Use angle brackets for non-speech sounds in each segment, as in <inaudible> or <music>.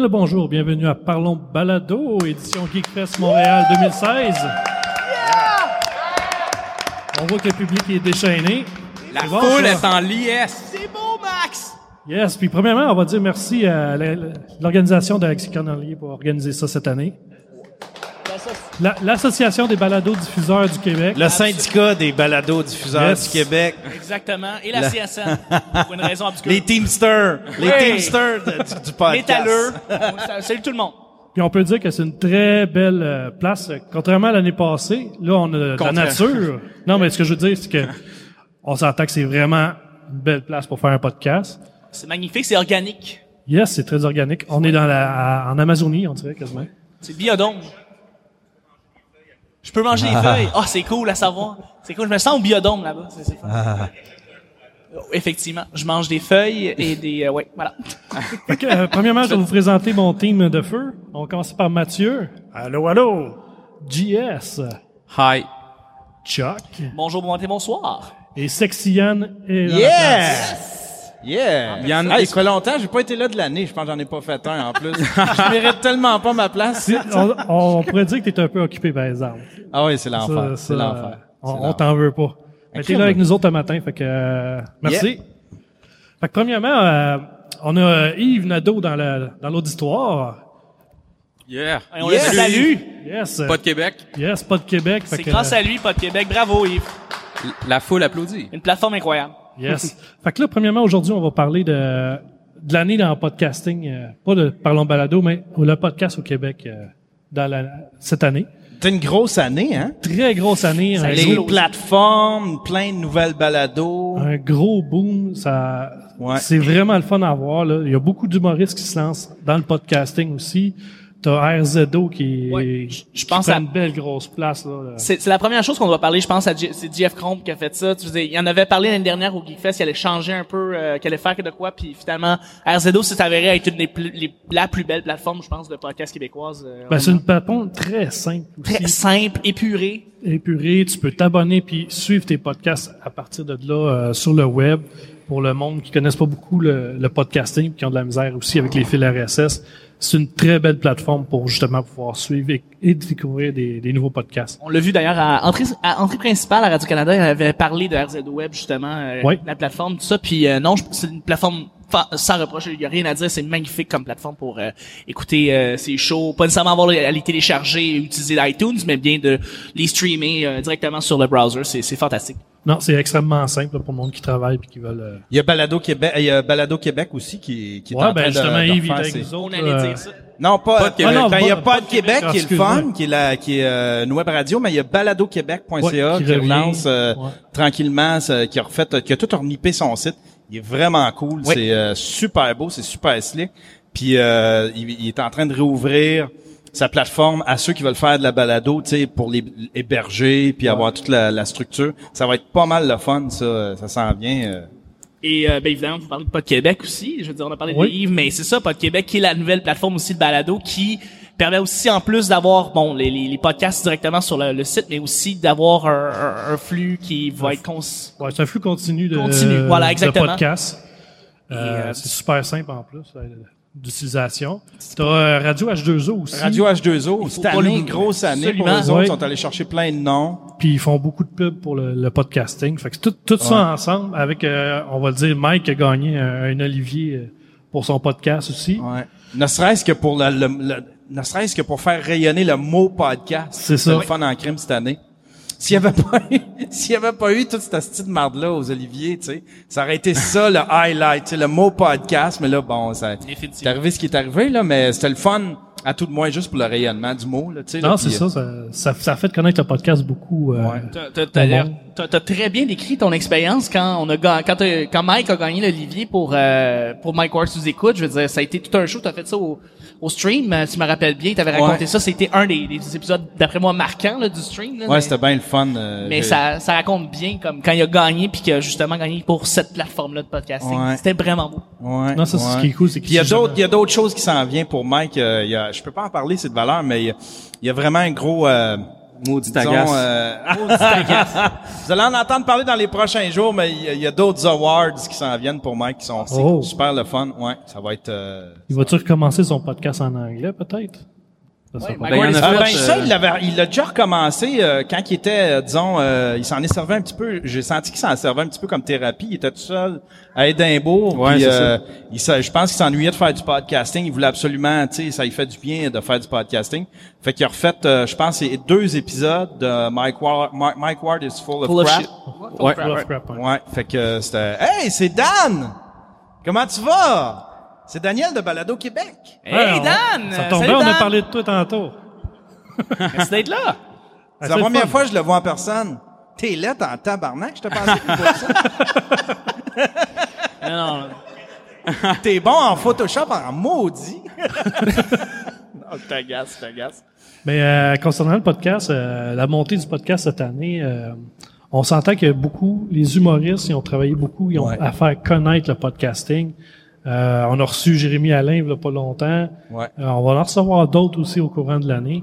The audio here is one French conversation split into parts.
Bien le bonjour, bienvenue à Parlons Balado, édition Geekfest Montréal 2016. On voit que le public est déchaîné. La C'est bon, foule ça? est en liesse. C'est beau, Max! Yes, puis premièrement, on va dire merci à la- l'organisation d'Alexis Cornelier pour organiser ça cette année. La- L'Association des balados diffuseurs du Québec. Le syndicat des balados diffuseurs Yes. du Québec. Exactement. Et la CSN. <laughs> Pour une raison obscure. Les Teamsters. Les Oui. Teamsters du, du podcast. Métalleux. Salut tout le monde. Puis on peut dire que c'est une très belle euh, place. Contrairement à l'année passée, là, on a de la Contraire. nature. Non, mais ce que je veux dire, c'est que on s'entend que c'est vraiment une belle place pour faire un podcast. C'est magnifique, c'est organique. Yes, c'est très organique. On est dans la, à- en Amazonie, on dirait quasiment. C'est biodôme. Je peux manger les <laughs> feuilles. Ah, c'est cool à savoir. C'est cool. Je me sens au biodôme là-bas. C'est, c'est fun. Oh, Effectivement, je mange des feuilles et des. euh, ouais, voilà. <laughs> Que, euh, premièrement, je vais vous présenter mon team de feu. On va commencer par Mathieu. Allô, allô. JS. Hi. Chuck. Bonjour, bon matin, bonsoir. Et Sexy Yann est dans la place. Yes! Yeah! Yann, Hey, ça fait longtemps, j'ai pas été là de l'année. Je pense que j'en ai pas fait un en plus. <laughs> je mérite tellement pas ma place. On, on pourrait dire que t'es un peu occupé, par exemple. Ah oui, c'est l'enfer. C'est l'enfer. On, t'en veut pas. Mais t'es là avec nous autres un matin, fait que euh, merci. Fait que premièrement, euh, on a euh, Yves Nadeau dans la dans l'auditoire. Yeah. Et on Yes. le salue. Yes. Pas de Québec. Yes, pas de Québec. fait C'est que, grâce euh, à lui, pas de Québec. Bravo, Yves. La foule applaudit. Une plateforme incroyable. Yes. <laughs> fait que là, premièrement, aujourd'hui, on va parler de de l'année dans le podcasting, euh, pas de Parlons Balado, mais le podcast au Québec euh, dans la, cette année. C'est une grosse année, hein? Très grosse année, un Les gros, plateformes, plein de nouvelles balados. un gros boom. Ça, Ouais. c'est vraiment le fun à voir. Là. Il y a beaucoup d'humoristes qui se lancent dans le podcasting aussi. T'as RZO qui, Ouais, je- je qui pense prend à- une belle grosse place. Là, C'est, c'est la première chose qu'on doit parler, je pense, à c'est Jeff Cromp qui a fait ça. Tu dire, il en avait parlé l'année dernière au Geekfest, il allait changer un peu, euh, qu'il allait faire que de quoi, puis finalement, RZO s'est avéré être une des plus, les- la plus belle plateforme, je pense, de podcast québécoise. euh, Ben, c'est une plateforme très simple aussi. très simple, épurée. épurée. Tu peux t'abonner puis suivre tes podcasts à partir de là euh, sur le web. Pour le monde qui connaissent pas beaucoup le, le podcasting, qui ont de la misère aussi avec les fils RSS, c'est une très belle plateforme pour justement pouvoir suivre et, et découvrir des, des nouveaux podcasts. On l'a vu d'ailleurs à entrée, à entrée principale à Radio-Canada, il avait parlé de RZO Web, justement, euh, Oui. la plateforme, tout ça. Puis euh, non, c'est une plateforme sans reproche, il y a rien à dire, c'est magnifique comme plateforme pour euh, écouter euh, ces shows, pas nécessairement avoir à les télécharger et utiliser l'iTunes, mais bien de les streamer euh, directement sur le browser, c'est fantastique. Non, c'est extrêmement simple là, pour le monde qui travaille puis qui veulent. euh, Il y a Balado Québec, il y a Balado Québec aussi qui, qui est Ouais, en ben train de- justement, de Yves ses- On allait euh, dire ça. Non, pas, Pas de Québec. ben, il y a Pas- de Québec, Québec, qui est le fun, qui est la, qui est euh, une web radio, mais il y a baladoquebec.ca Ouais, qui, qui revient. relance euh, Ouais. tranquillement, qui a refait, qui a tout ornipé son site. Il est vraiment cool, Oui. c'est euh, super beau, c'est super slick. Puis euh, il, il est en train de réouvrir sa plateforme à ceux qui veulent faire de la balado, tu sais, pour les héberger puis avoir toute la, la structure. Ça va être pas mal le fun, ça, ça s'en vient. euh. Et euh, ben évidemment, vous parlez de Pod Québec aussi. Je veux dire, on a parlé Oui. de Yves, mais c'est ça, Pod Québec, qui est la nouvelle plateforme aussi de balado, qui permet aussi, en plus d'avoir bon les, les, les podcasts directement sur le, le site, mais aussi d'avoir un, un, un flux qui va être cons... Ouais, c'est un flux continu de, Continu, voilà, de exactement. podcasts. Euh, euh, c'est super simple en plus d'utilisation. T'as euh, Radio H2O aussi. Radio H2O, cette pas année, grosse année pour eux autres, ils sont allés chercher plein de noms. Puis ils font beaucoup de pubs pour le, le podcasting. Fait que tout, tout ça ensemble, avec, euh, on va le dire, Mike a gagné un, un Olivier euh, pour son podcast aussi. Ouais. Ne serait-ce que pour le, le- le- ne serait-ce que pour faire rayonner le mot podcast. C'est ça. le fun en crime cette année. S'il y avait pas eu, <laughs> s'il y avait pas eu toute cette petite marde-là aux Oliviers, tu sais, ça aurait été ça le highlight, le mot podcast, mais là, bon, ça, c'est arrivé ce qui est arrivé, là, mais c'était le fun, à tout de moins, juste pour le rayonnement du mot, là, tu sais. là, Non, c'est ça, ça, ça. Ça a fait connaître le podcast beaucoup. euh, Ouais. T'as- t'as très bien décrit ton expérience quand on a quand, quand Mike a gagné l'Olivier pour euh, pour Mike Ward sous écoute. Je veux dire, ça a été tout un show. T'as fait ça au, au stream, euh, tu me rappelles bien. T'avais raconté Ouais. ça. C'était un des, des épisodes d'après moi marquants là, du stream. Là, Ouais, mais- c'était bien le fun. euh, Mais j'ai- ça, ça raconte bien comme quand il a gagné puis qu'il a justement gagné pour cette plateforme-là de podcasting. Ouais. C'était vraiment beau. Ouais, Non, ça, c'est ce qui est cool, c'est Puis il y a qu'il d'autres, sait il y a d'autres choses qui s'en viennent pour Mike. euh, il y a, je peux pas en parler, c'est de valeur, mais il y a, il y a vraiment un gros, euh, Maudit agace. euh, <laughs> vous allez en entendre parler dans les prochains jours, mais il y a- il y a, d'autres awards qui s'en viennent pour Mike qui sont Oh. super le fun. Ouais, ça va être. euh, Il va-tu recommencer son podcast en anglais, peut-être? Ça Ouais, ben, il fait, ben euh, ça, il l'avait, il l'a déjà recommencé euh, quand il était, euh, disons, euh, il s'en est servi un petit peu. J'ai senti qu'il s'en servait un petit peu comme thérapie. Il était tout seul à Édimbourg. Ouais, puis, euh, il, je pense qu'il s'ennuyait de faire du podcasting. Il voulait absolument, tu sais, ça lui fait du bien de faire du podcasting. Fait qu'il a refait, euh, je pense, deux épisodes de Mike Ward. Mike, Mike Ward is full of Full of crap. shit. Ouais. Full of crap, ouais. Ouais, fait que euh, c'était. Hey, c'est Dan. Comment tu vas? C'est Daniel de Balado Québec. Hey, Ouais, Dan! Ça bien, on a parlé de toi tantôt. Merci d'être là. Ah, C'est la première fun. fois que je le vois en personne. T'es là en tabarnak, je te pensais plus pour ça. <laughs> Non, non. <laughs> T'es bon en Photoshop en maudit. <laughs> non, je t'agace, je t'agace. Mais euh, concernant le podcast, euh, la montée du podcast cette année, euh, on s'entend que beaucoup, les humoristes, ils ont travaillé beaucoup, ils ont Ouais. à faire connaître le podcasting. Euh, on a reçu Jérémy Alain il y a pas longtemps. Ouais. Euh, on va en recevoir d'autres aussi au courant de l'année.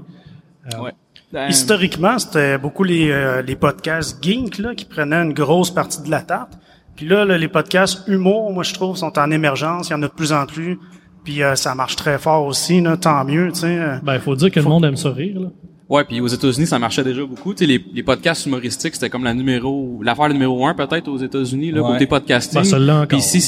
Dan- Historiquement, c'était beaucoup les, euh, les podcasts geek là, qui prenaient une grosse partie de la tarte. Puis là, là, les podcasts humour, moi je trouve, sont en émergence. Il y en a de plus en plus. Puis euh, ça marche très fort aussi, là, tant mieux. tu sais. euh. Ben, il faut dire que le monde aime ça rire. Là. Ouais, puis aux États-Unis, ça marchait déjà beaucoup. Tu sais, les, les podcasts humoristiques, c'était comme la numéro, l'affaire numéro un peut-être aux États-Unis, là, Ouais. côté podcasting. Ben, encore. Puis ici,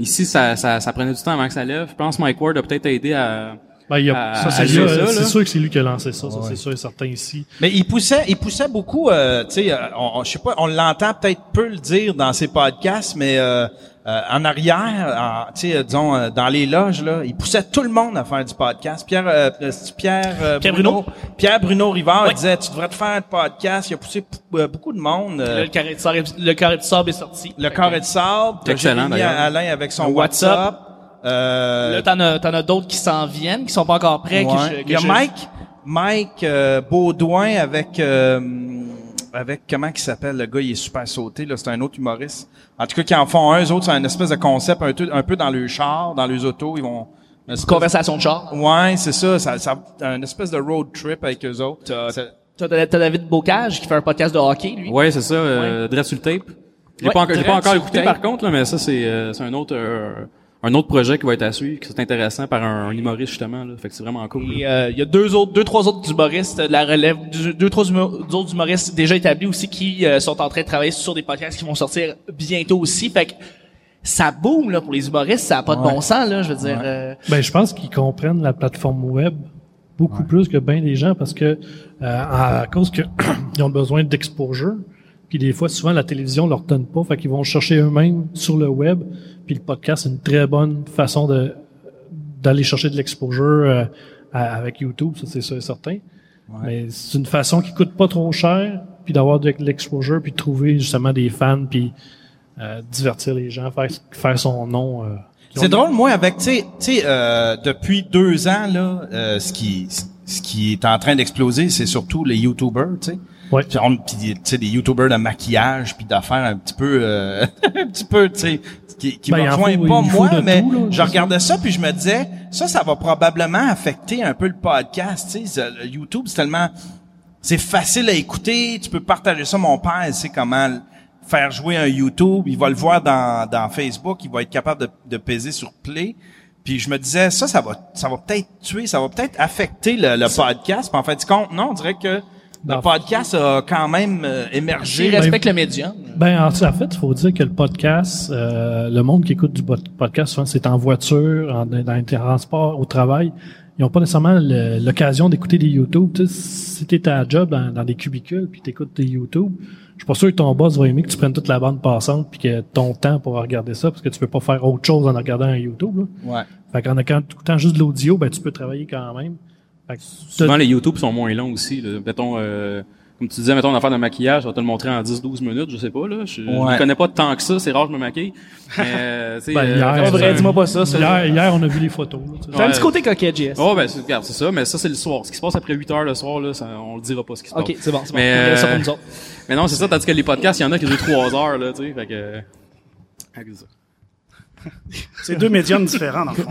ici, ça, ça, ça prenait du temps avant que ça lève. Je pense que Mike Ward a peut-être aidé à. Ben, il y a, ça, c'est sûr que c'est lui qui a lancé ça, ça c'est sûr et certain ici. Mais il poussait, il poussait beaucoup, euh, tu sais, euh, on, on- je sais pas, on l'entend peut-être peu le dire dans ses podcasts, mais euh, euh, en arrière, tu sais, euh, disons, euh, dans les loges, là, il poussait tout le monde à faire du podcast. Pierre, Pierre, euh, Pierre Bruno? Pierre Bruno Rivard Ouais. disait, tu devrais te faire un podcast. Il a poussé beaucoup de monde. euh, Là, le carré de sable, le carré de sable est sorti. le carré de sable, Excellent. Alain avec son. WhatsApp. Euh, Là, t'en as, t'en as d'autres qui s'en viennent, qui sont pas encore prêts. que Ouais. je- que Il y a je- Mike, Mike euh, Baudouin avec euh, avec comment qu'il s'appelle le gars, il est super sauté là, c'est un autre humoriste. En tout cas, qui en font un, eux autres, c'est un espèce de concept un, peu- un peu dans le char, dans les autos, ils vont une espèce- Conversation de char. Ouais, c'est ça, ça, ça un espèce de road trip avec eux autres. T'as, t'as David Bocage qui fait un podcast de hockey, lui. Ouais, c'est ça, euh, Dress sur le tape. J'ai Ouais, pas encore, j'ai pas encore écouté tape. par contre, là, mais ça, c'est, euh, c'est un autre, euh, un autre projet qui va être à suivre, qui est intéressant par un, un humoriste, justement, là. Fait que c'est vraiment cool. Et euh, il y a deux autres, deux trois autres humoristes de la relève, deux, deux trois humo- autres humoristes déjà établis aussi qui euh, sont en train de travailler sur des podcasts qui vont sortir bientôt aussi. Fait que ça boom là pour les humoristes, ça a pas de bon sens là. Je veux dire, euh, Ben, je pense qu'ils comprennent la plateforme web beaucoup plus que bien des gens parce que euh, à, cause que <clears throat> ils ont besoin d'exposure. Puis des fois, souvent, la télévision leur donne pas, fait qu'ils vont chercher eux-mêmes sur le web. Puis le podcast, c'est une très bonne façon de d'aller chercher de l'exposure euh, avec YouTube, ça c'est sûr et certain. Mais c'est une façon qui coûte pas trop cher, puis d'avoir de l'exposure, puis de trouver justement des fans, puis euh, divertir les gens, faire faire son nom. euh, C'est drôle, moi, avec, tu sais, tu sais, euh, depuis deux ans, là, euh, ce qui, ce qui est en train d'exploser, c'est surtout les YouTubers, tu sais. Ouais. Puis on- puis, tu sais, des YouTubers de maquillage, puis d'affaires un petit peu, euh, <laughs> un petit peu, tu sais, qui, qui Ben, me faut- pas moi, mais tout, là, je regardais ça, puis je me disais, ça, ça va probablement affecter un peu le podcast, tu sais. Le YouTube, c'est tellement, c'est facile à écouter, tu peux partager ça. Mon père, il sait comment faire jouer un YouTube, il va le voir dans, dans Facebook, il va être capable de, de peser sur play. Puis je me disais, ça, ça va, ça va peut-être tuer, ça va peut-être affecter le, le podcast. Puis en fait, compte, non, on dirait que le podcast a quand même euh, émergé. respectent le médium. Ben, en, en fait, il faut dire que le podcast, euh, le monde qui écoute du pod- podcast, souvent, c'est en voiture, en, dans les transports, au travail. Ils n'ont pas nécessairement le- l'occasion d'écouter des YouTube. Tu sais, si t'es à job dans, dans des cubicules puis t'écoutes des YouTube, je suis pas sûr que ton boss va aimer que tu prennes toute la bande passante puis que ton temps pour regarder ça parce que tu peux pas faire autre chose en regardant un YouTube. Là. Ouais. Fait qu'en écoutant juste de l'audio, ben tu peux travailler quand même. Fait que Souvent, les YouTube sont moins longs aussi, là. Mettons, euh, comme tu disais, mettons, une affaire de maquillage, ça va te le montrer en 10-12 minutes, je sais pas, là. Je, Ouais. je connais pas tant que ça, c'est rare que je me maquille. Mais, euh, <laughs> tu sais, Ben, euh, hier, vrai, dis-moi pas ça. ça. hier, hier, on a vu les photos. là, tu sais. T'as un Ouais. petit côté coquet, JS. Oh, ben, c'est, regarde, c'est ça, mais ça, c'est le soir. Ce qui se passe après 8 heures le soir, là, ça, on le dira pas ce qui se passe. Ok, c'est bon, c'est bon. Mais, ça euh, pour nous autres. Mais non, c'est ça, tandis que les podcasts, il y en a qui durent 3 heures, là, tu sais, fait que, fait que ça. <laughs> C'est deux médiums différents, dans le fond.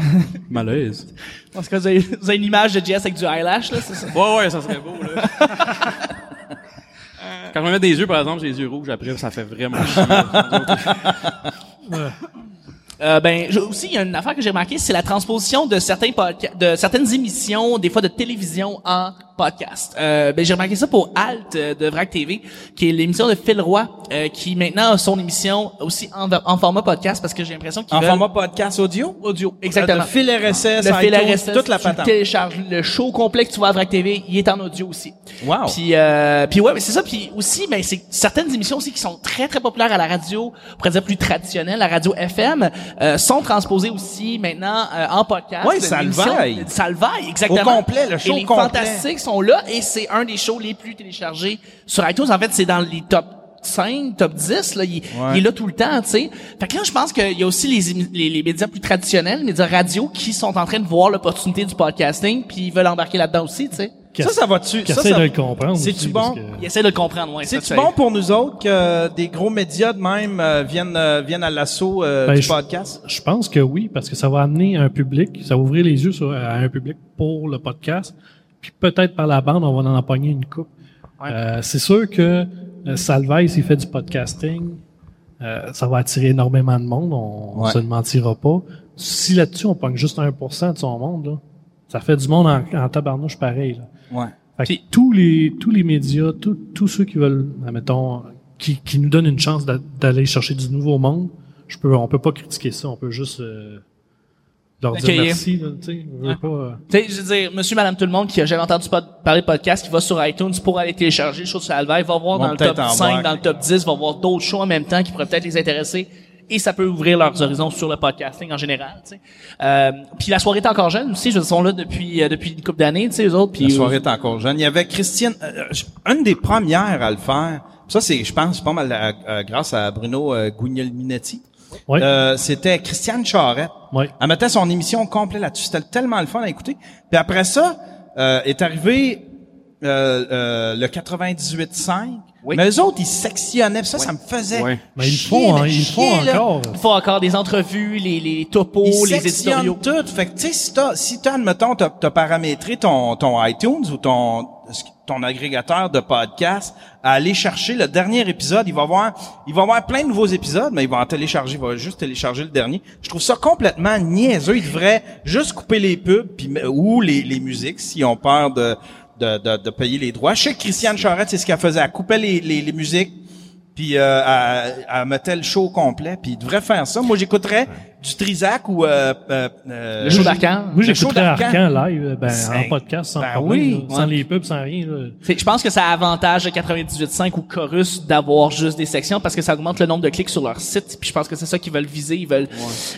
Malaise. Parce que vous avez, vous avez une image de JS avec du eyelash, là, c'est ça? Ouais, ouais, ça serait beau, là. <laughs> quand je me mets des yeux, par exemple, j'ai les yeux rouges, après, ça fait vraiment chier. Euh, ben je- aussi il y a une affaire que j'ai remarqué, c'est la transposition de certains podca- de certaines émissions, des fois de télévision en podcast. Euh, ben j'ai remarqué ça pour Alt euh, de Vrac TV, qui est l'émission de Phil Roy, euh, qui maintenant a son émission aussi en, en format podcast parce que j'ai l'impression qu'il En format podcast audio? audio. Exactement. Le fil RSS, le fil RSS, toute la tu patente. télécharges le show complet que tu vois à Vrac TV, il est en audio aussi. Wow. Puis, euh, puis ouais, mais c'est ça. Puis aussi, ben c'est certaines émissions aussi qui sont très très populaires à la radio, on pourrait dire plus traditionnelle, la radio FM, euh, sont transposées aussi maintenant euh, en podcast. Ouais, Une Salvaille. émission- Salvaille, exactement. Au complet, le show Et les complet. Fantastiques sont là et c'est un des shows les plus téléchargés sur iTunes. En fait, c'est dans les top 5, top 10, là, il, il est là tout le temps, tu sais. Fait que là, je pense qu'il y a aussi les, les, les médias plus traditionnels, les médias radio, qui sont en train de voir l'opportunité du podcasting, puis ils veulent embarquer là-dedans aussi, tu sais. Ça, ça va-tu? Ça, essaie ça- de le comprendre. C'est-tu bon? que- Ils essaient de le comprendre, ouais. C'est-tu c'est- bon pour nous autres que des gros médias de même euh, viennent euh, viennent à l'assaut euh, Ben, du podcast? Je pense que oui, parce que ça va amener un public, ça va ouvrir les yeux sur, à un public pour le podcast. Puis peut-être par la bande, on va en empoigner une coupe. Euh, c'est sûr que euh, Salvaille, s'il fait du podcasting, euh, ça va attirer énormément de monde, on, on Ouais. se mentira pas. Si là-dessus, on pogne juste 1% de son monde, là, ça fait du monde en, en tabarnouche pareil. Là. Ouais. Fait que tous les tous les médias, tous tous ceux qui veulent, admettons, qui, qui nous donnent une chance d'a- d'aller chercher du nouveau monde, je peux, on peut pas critiquer ça, on peut juste euh, leur dire merci. Là, tu sais, je veux Ouais. pas, euh, je veux dire, monsieur, madame, tout le monde qui a jamais entendu pod- parler de podcast, qui va sur iTunes pour aller télécharger le show de Salvaille, va voir dans le top en 5, voir. dans le top 10, va voir d'autres shows en même temps qui pourraient peut-être les intéresser. Et ça peut ouvrir leurs horizons sur le podcasting en général. Euh, puis la soirée est encore jeune aussi, je ils sont là depuis, euh, depuis une couple d'années, tu sais, eux autres. Puis, La soirée est encore jeune. Il y avait Christiane, euh, une des premières à le faire. Ça, c'est, je pense, pas mal à- à- grâce à Bruno euh, Ouais. Euh, c'était Christiane Charette. Ouais. Elle mettait son émission complète là-dessus. C'était tellement le fun à écouter. Puis après ça, euh, est arrivé euh, euh, le 98.5. Oui. Mais eux autres, ils sectionnaient. Ça, ça me faisait Ouais. Mais ils font, de hein, ils font encore. il faut encore des entrevues, les, les topos, Ils les éditoriaux. tout. Fait que, tu sais, si t'as, si t'as, admettons, t'as, t'as paramétré ton, ton iTunes ou ton, ton agrégateur de podcast à aller chercher le dernier épisode, il va voir, il va voir plein de nouveaux épisodes, mais il va en télécharger, il va juste télécharger le dernier. Je trouve ça complètement niaiseux. Il devrait juste couper les pubs puis, ou les, les musiques s'ils ont peur de, de, de, de payer les droits. Je sais que Christiane Charette, c'est ce qu'elle faisait. Elle coupait les, les, les musiques puis euh, elle, elle mettait le show complet, puis il devrait faire ça. Moi, j'écouterais du Trisac ou euh, euh, euh, Le show d'Arcan. Moi, Le show j'écouterais. Arcan live, ben, en podcast, sans ben problème, oui, là, sans ouais. les pubs, sans rien. Là. Je pense que ça avantage le 98.5 ou Chorus d'avoir juste des sections parce que ça augmente le nombre de clics sur leur site. Puis je pense que c'est ça qu'ils veulent viser. Ils veulent,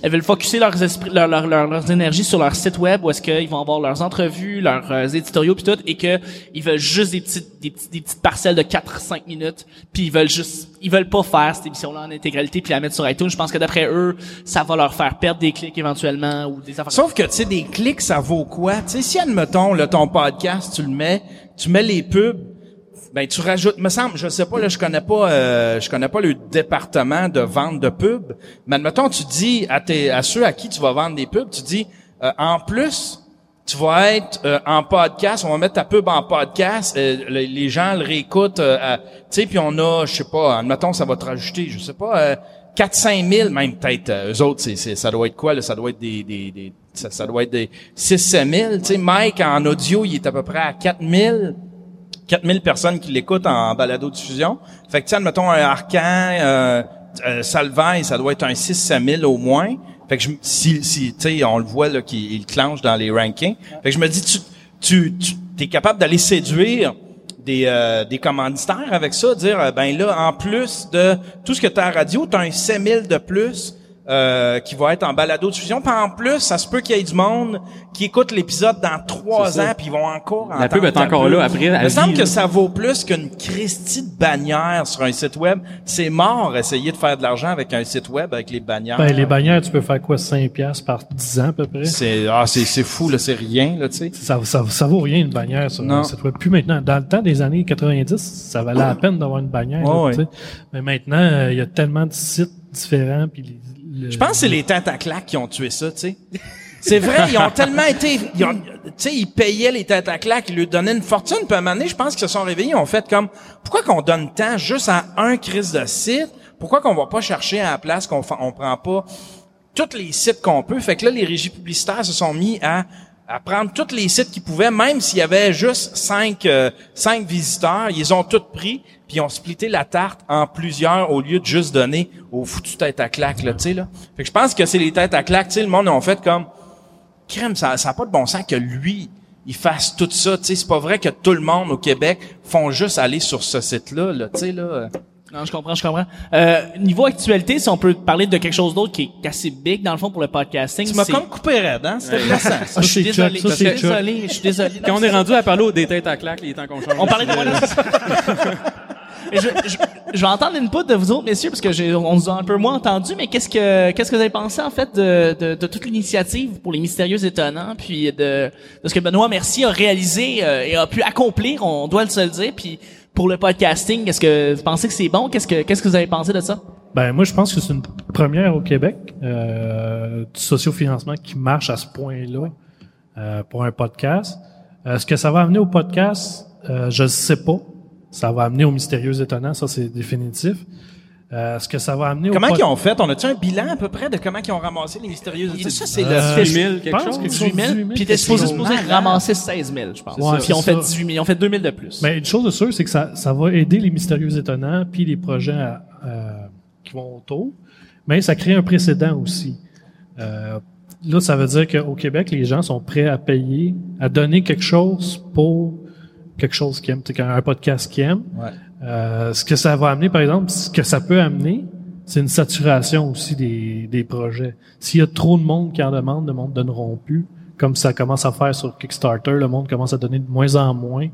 elles veulent focuser leurs esprits, leur, leur, leur- leurs énergies sur leur site web où est-ce qu'ils vont avoir leurs entrevues, leurs euh, éditoriaux puis tout, et que ils veulent juste des petites, des petites, des petites parcelles de 4-5 minutes. Puis ils veulent juste, ils veulent pas faire cette émission-là en intégralité puis la mettre sur iTunes. Je pense que d'après eux, ça va leur faire perdre des clics éventuellement ou des affaires. Sauf que, tu sais, des clics, ça vaut quoi? Tu sais, si, admettons, là, ton podcast, tu le mets, tu mets les pubs, ben, tu rajoutes, me semble, je sais pas, là, je connais pas, euh, je connais pas le département de vente de pubs, mais admettons, tu dis à tes, à ceux à qui tu vas vendre des pubs, tu dis, euh, en plus, tu vas être euh, en podcast, on va mettre ta pub en podcast, euh, le- les gens le réécoutent, euh, tu sais, puis on a, je sais pas, admettons, ça va te rajouter, je sais pas, euh, 4-5 000, même peut-être, euh, eux autres, c'est, c'est, ça doit être quoi, là, ça doit être des, des, des ça, ça doit être des 6-7 000, tu sais, Mike, en audio, il est à peu près à 4 000, 4000 personnes qui l'écoutent en balado-diffusion. Fait que, tu sais, admettons, un Arcan, euh, euh, Salvaille, ça doit être un 6-7 000 au moins. Fait que je, si, si tu sais, on le voit, là, qu'il il clenche dans les rankings. Fait que je me dis, tu, tu, tu es capable d'aller séduire des, euh, des commanditaires avec ça, dire, euh, ben là, en plus de tout ce que tu as à radio, tu as un 7000 de plus euh, qui va être en balado-diffusion. Puis en plus, ça se peut qu'il y ait du monde qui écoute l'épisode dans trois ans, puis ils vont encore La pub est encore là après, Il me semble que ça vaut plus qu'une Christie de bannière sur un site web. C'est mort, essayer de faire de l'argent avec un site web avec les bannières. Ben, les bannières, tu peux faire quoi, 5 piastres par 10 ans à peu près? C'est, ah, c'est, c'est fou, là, c'est rien, là, tu sais. Ça, ça, ça vaut rien une bannière sur Non. un site web. Plus maintenant. Dans le temps des années 90, ça valait la peine d'avoir une bannière. là, sais. Mais maintenant, euh, il y a tellement de sites différents. Puis les- Je pense que c'est les Tataclacs qui ont tué ça, tu sais. C'est vrai, ils ont tellement été, ils ont, tu sais, ils payaient les têtes à ils lui donnaient une fortune, puis à un moment donné, je pense qu'ils se sont réveillés, ils ont fait comme, pourquoi qu'on donne tant juste à un crise de site? Pourquoi qu'on va pas chercher à la place qu'on on prend pas tous les sites qu'on peut? Fait que là, les régies publicitaires se sont mis à, à prendre tous les sites qu'ils pouvaient, même s'il y avait juste cinq, euh, cinq visiteurs, ils ont tous pris, puis ils ont splitté la tarte en plusieurs au lieu de juste donner aux foutus têtes à claques, là, tu sais, là. Fait que je pense que c'est les têtes à claques, tu sais, le monde ont fait comme, crème, ça n'a pas de bon sens que lui, il fasse tout ça. Tu sais, c'est pas vrai que tout le monde au Québec font juste aller sur ce site-là. Là, tu sais, là. Non, je comprends, je comprends. Euh, niveau actualité, si on peut parler de quelque chose d'autre qui est assez big dans le fond pour le podcasting, Tu m'as comme coupé raide, hein? C'était blessant. ça. Ah, je suis c'est désolé, ça, je suis désolé, je suis désolé. Quand on est rendu à parler des têtes à claques, il est temps qu'on change. On parlait de moi je, je, je vais entendre une de vous autres, messieurs, parce que j'ai, on nous a un peu moins entendu, mais qu'est-ce que, qu'est-ce que vous avez pensé, en fait, de, de, de toute l'initiative pour les mystérieux étonnants, puis de, de ce que Benoît Mercier a réalisé euh, et a pu accomplir, on doit se le dire, puis pour le podcasting, est-ce que vous pensez que c'est bon? Qu'est-ce que, qu'est-ce que vous avez pensé de ça? Ben moi je pense que c'est une première au Québec euh, du sociofinancement qui marche à ce point-là euh, pour un podcast. Euh, ce que ça va amener au podcast, euh, je ne sais pas. Ça va amener au mystérieux étonnant, ça c'est définitif. Euh, ce que ça va amener Comment au ils ont fait? On a-tu un bilan à peu près de comment ils ont ramassé les mystérieuses? Ça, c'est Euh, le... 18 000 je quelque pense chose. quelque 18 000, 18 000, puis t'es supposé, ramasser 16 000, je pense. Ouais, puis on fait ça. 18 000, on fait 2 000 de plus. Mais une chose de sûre, c'est que ça, ça va aider les mystérieux étonnants puis les projets à- euh, qui vont autour. Mais ça crée un précédent aussi. Euh, là, ça veut dire qu'au Québec, les gens sont prêts à payer, à donner quelque chose pour quelque chose qu'ils aiment, tu sais, un podcast qu'ils aiment. Ouais. Euh, ce que ça va amener, par exemple, ce que ça peut amener, c'est une saturation aussi des, des projets. S'il y a trop de monde qui en demande, le monde ne donneront plus. Comme ça commence à faire sur Kickstarter, le monde commence à donner de moins en moins.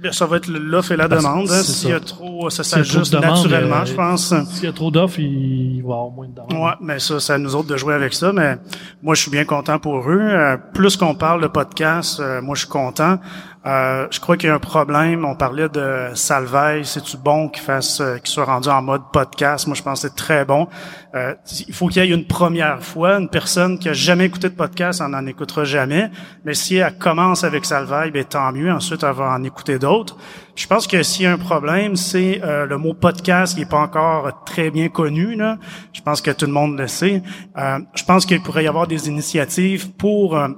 Bien, ça va être l'offre et la Parce demande. hein. c'est S'il y a ça. trop, ça s'ajuste naturellement, euh, je pense. S'il y a trop d'offres, il, il va y avoir moins de demandes. Ouais, mais ça, c'est à nous autres de jouer avec ça. Mais moi, je suis bien content pour eux. Euh, plus qu'on parle de podcast, euh, moi, je suis content. Euh, je crois qu'il y a un problème. On parlait de Salveille. C'est-tu bon qu'il fasse, euh, qu'il soit rendu en mode podcast? Moi, je pense que c'est très bon. Euh, il faut qu'il y ait une première fois. Une personne qui a jamais écouté de podcast, on n'en écoutera jamais. Mais si elle commence avec Salveille, ben, tant mieux. Ensuite, elle va en écouter d'autres. Je pense que s'il y a un problème, c'est euh, le mot podcast qui est pas encore très bien connu. Là. Je pense que tout le monde le sait. Euh, je pense qu'il pourrait y avoir des initiatives pour euh,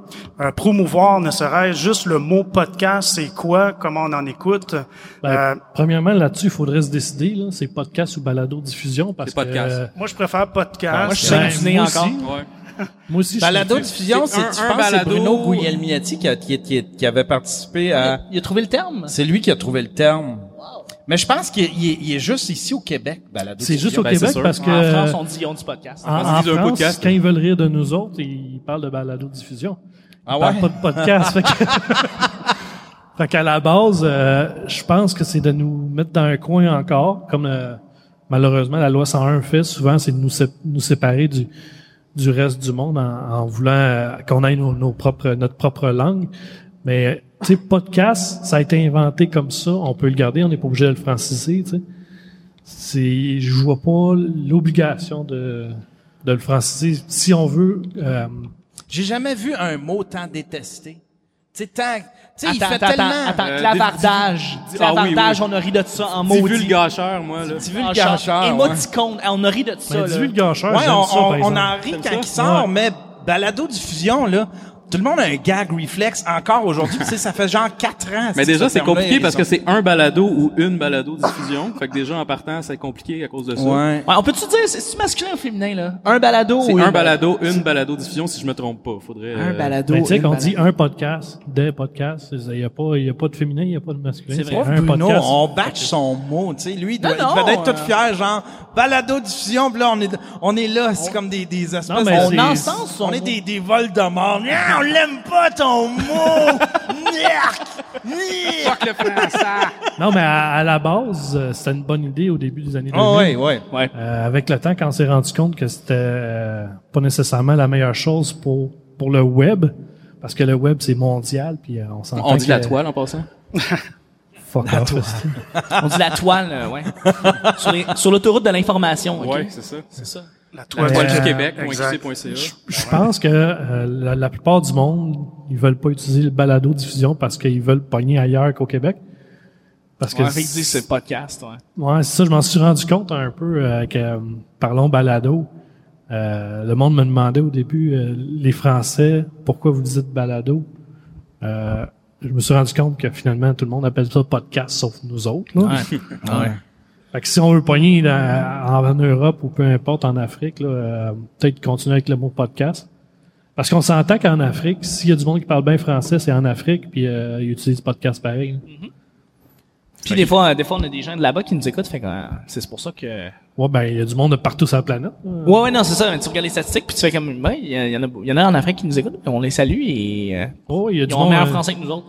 euh, promouvoir, ne serait-ce juste le mot podcast, c'est quoi, comment on en écoute. Ben, Euh, Premièrement, là-dessus, il faudrait se décider. Là, c'est podcast ou balado-diffusion. parce C'est podcast. que, euh, moi, je préfère podcast. Moi, je ben, n'es moi encore. aussi. Ouais. Moi aussi, je Balado diffusion, c'est un- c'est balado- Bruno Guglielminetti qui, a- qui, qui, qui avait participé à... Il a trouvé le terme? C'est lui qui a trouvé le terme. Mais je pense qu'il est, il est- juste ici au Québec, balado C'est juste au Ben, c'est Québec parce que En France, on dit, on dit podcast. en, en France, podcast. quand ils veulent rire de nous autres, ils parlent de balado-diffusion. Ah parlent ouais? pas de podcast. fait que- <laughs> fait qu'à la base, euh, je pense que c'est de nous mettre dans un coin encore, comme euh, malheureusement la loi 101 fait souvent, c'est de nous, sé- nous séparer du, du reste du monde en, en voulant euh, qu'on ait nos, nos propres, notre propre langue. Mais tu sais, podcast, ça a été inventé comme ça. On peut le garder, on n'est pas obligé de le franciser. Tu sais, je vois pas l'obligation de de le franciser. Si on veut, euh, J'ai jamais vu un mot tant détesté. Tu sais, tant... Tu sais, il Attends, fait attends, tellement... attends, Euh, clavardage. div- ah oui, Clavardage, oui. on a ri de ça en maudit. vulgacheur, moi, là. Petit vulgacheur, ouais. Émoticône, on a ri de ça, ben, là. divulgacheur, Ouais, j'aime on, ça, on, on en rit quand il sort, Ouais. mais balado-diffusion, là, tout le monde a un gag reflex encore aujourd'hui. tu sais, ça fait genre quatre ans. Mais déjà, ce c'est compliqué parce que c'est un balado ou une balado diffusion. fait que déjà, en partant, c'est compliqué à cause de ça. Ouais. Ouais, on peut-tu dire, c'est masculin ou féminin, là? Un balado C'est ou un une- balado, une balado diffusion, si je me trompe pas. Faudrait. Un euh, balado. Mais tu sais, une quand on balado. dit un podcast, des podcasts, il n'y a, pas- il y a pas de féminin, il n'y a pas de masculin. C'est vrai. un Bruno, podcast. on batch son mot, tu sais, lui, il doit, Non, il doit non, être tout euh, fier, genre, balado diffusion, puis là, on est, on est là, c'est comme des, des espèces, Non, mais on, c'est- encense son on est des, des vols de mort. On l'aime pas, ton mot! <laughs> Niac! Niac! le français! Non, mais à, à la base, euh, c'était une bonne idée au début des années 2000. Oh, ouais, ouais. Ouais. Euh, avec le temps, quand on s'est rendu compte que c'était euh, pas nécessairement la meilleure chose pour pour le web, parce que le web c'est mondial, puis euh, on s'entend On dit que- la toile en passant. <laughs> Fuck off, esti. On dit la toile, euh, ouais. sur les- sur l'autoroute de l'information, ok? Ouais, c'est ça. C'est ça. La La toile toile Euh, du Québec, exact. .qc.ca. Je pense que euh, la, la plupart du monde, ils veulent pas utiliser le balado diffusion parce qu'ils veulent pogner ailleurs qu'au Québec. Parce que Ouais, fait que dis, c'est podcast, ouais. ouais, c'est ça, je m'en suis rendu compte un peu euh, que euh, parlons balado. Euh, le monde me demandait au début euh, les Français pourquoi vous dites balado? Euh, je me suis rendu compte que finalement tout le monde appelle ça podcast sauf nous autres. Là. Ouais. Fait que si on veut pogner dans- en, en Europe ou peu importe en Afrique, là, euh, peut-être continuer avec le mot podcast. Parce qu'on s'entend qu'en Afrique, s'il y a du monde qui parle bien français, c'est en Afrique, puis euh, ils utilisent podcast pareil. Puis des fois, euh, des fois, on a des gens de là-bas qui nous écoutent, fait que euh, c'est pour ça que. Ouais, ben il y a du monde de partout sur la planète. Ouais, ouais, non, c'est ça. Tu regardes les statistiques, puis tu fais comme, ben, il y, en a, il y en a en Afrique qui nous écoutent, puis on les salue et euh, Oh, il y a ils du ont monde. meilleur euh, français que nous autres.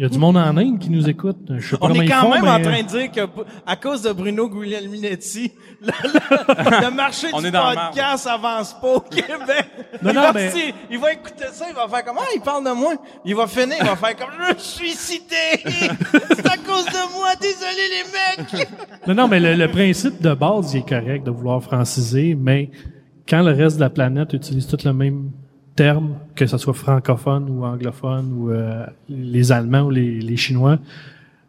Il y a du monde en Inde qui nous écoute. Je sais pas On est quand font, même mais- en train de dire que à cause de Bruno Guglielminetti, le, <laughs> le- le marché On du podcast avance pas au Québec. Non, il, non, va, mais- si- il va écouter ça, il va faire comme ah, il parle de moi. Il va finir, il va faire comme je suis cité. <laughs> C'est à cause de moi, désolé les mecs. <laughs> Non, non, mais le, le principe de base, il est correct de vouloir franciser, mais quand le reste de la planète utilise tout le même terme, que ce soit francophone ou anglophone ou euh, les Allemands ou les, les Chinois,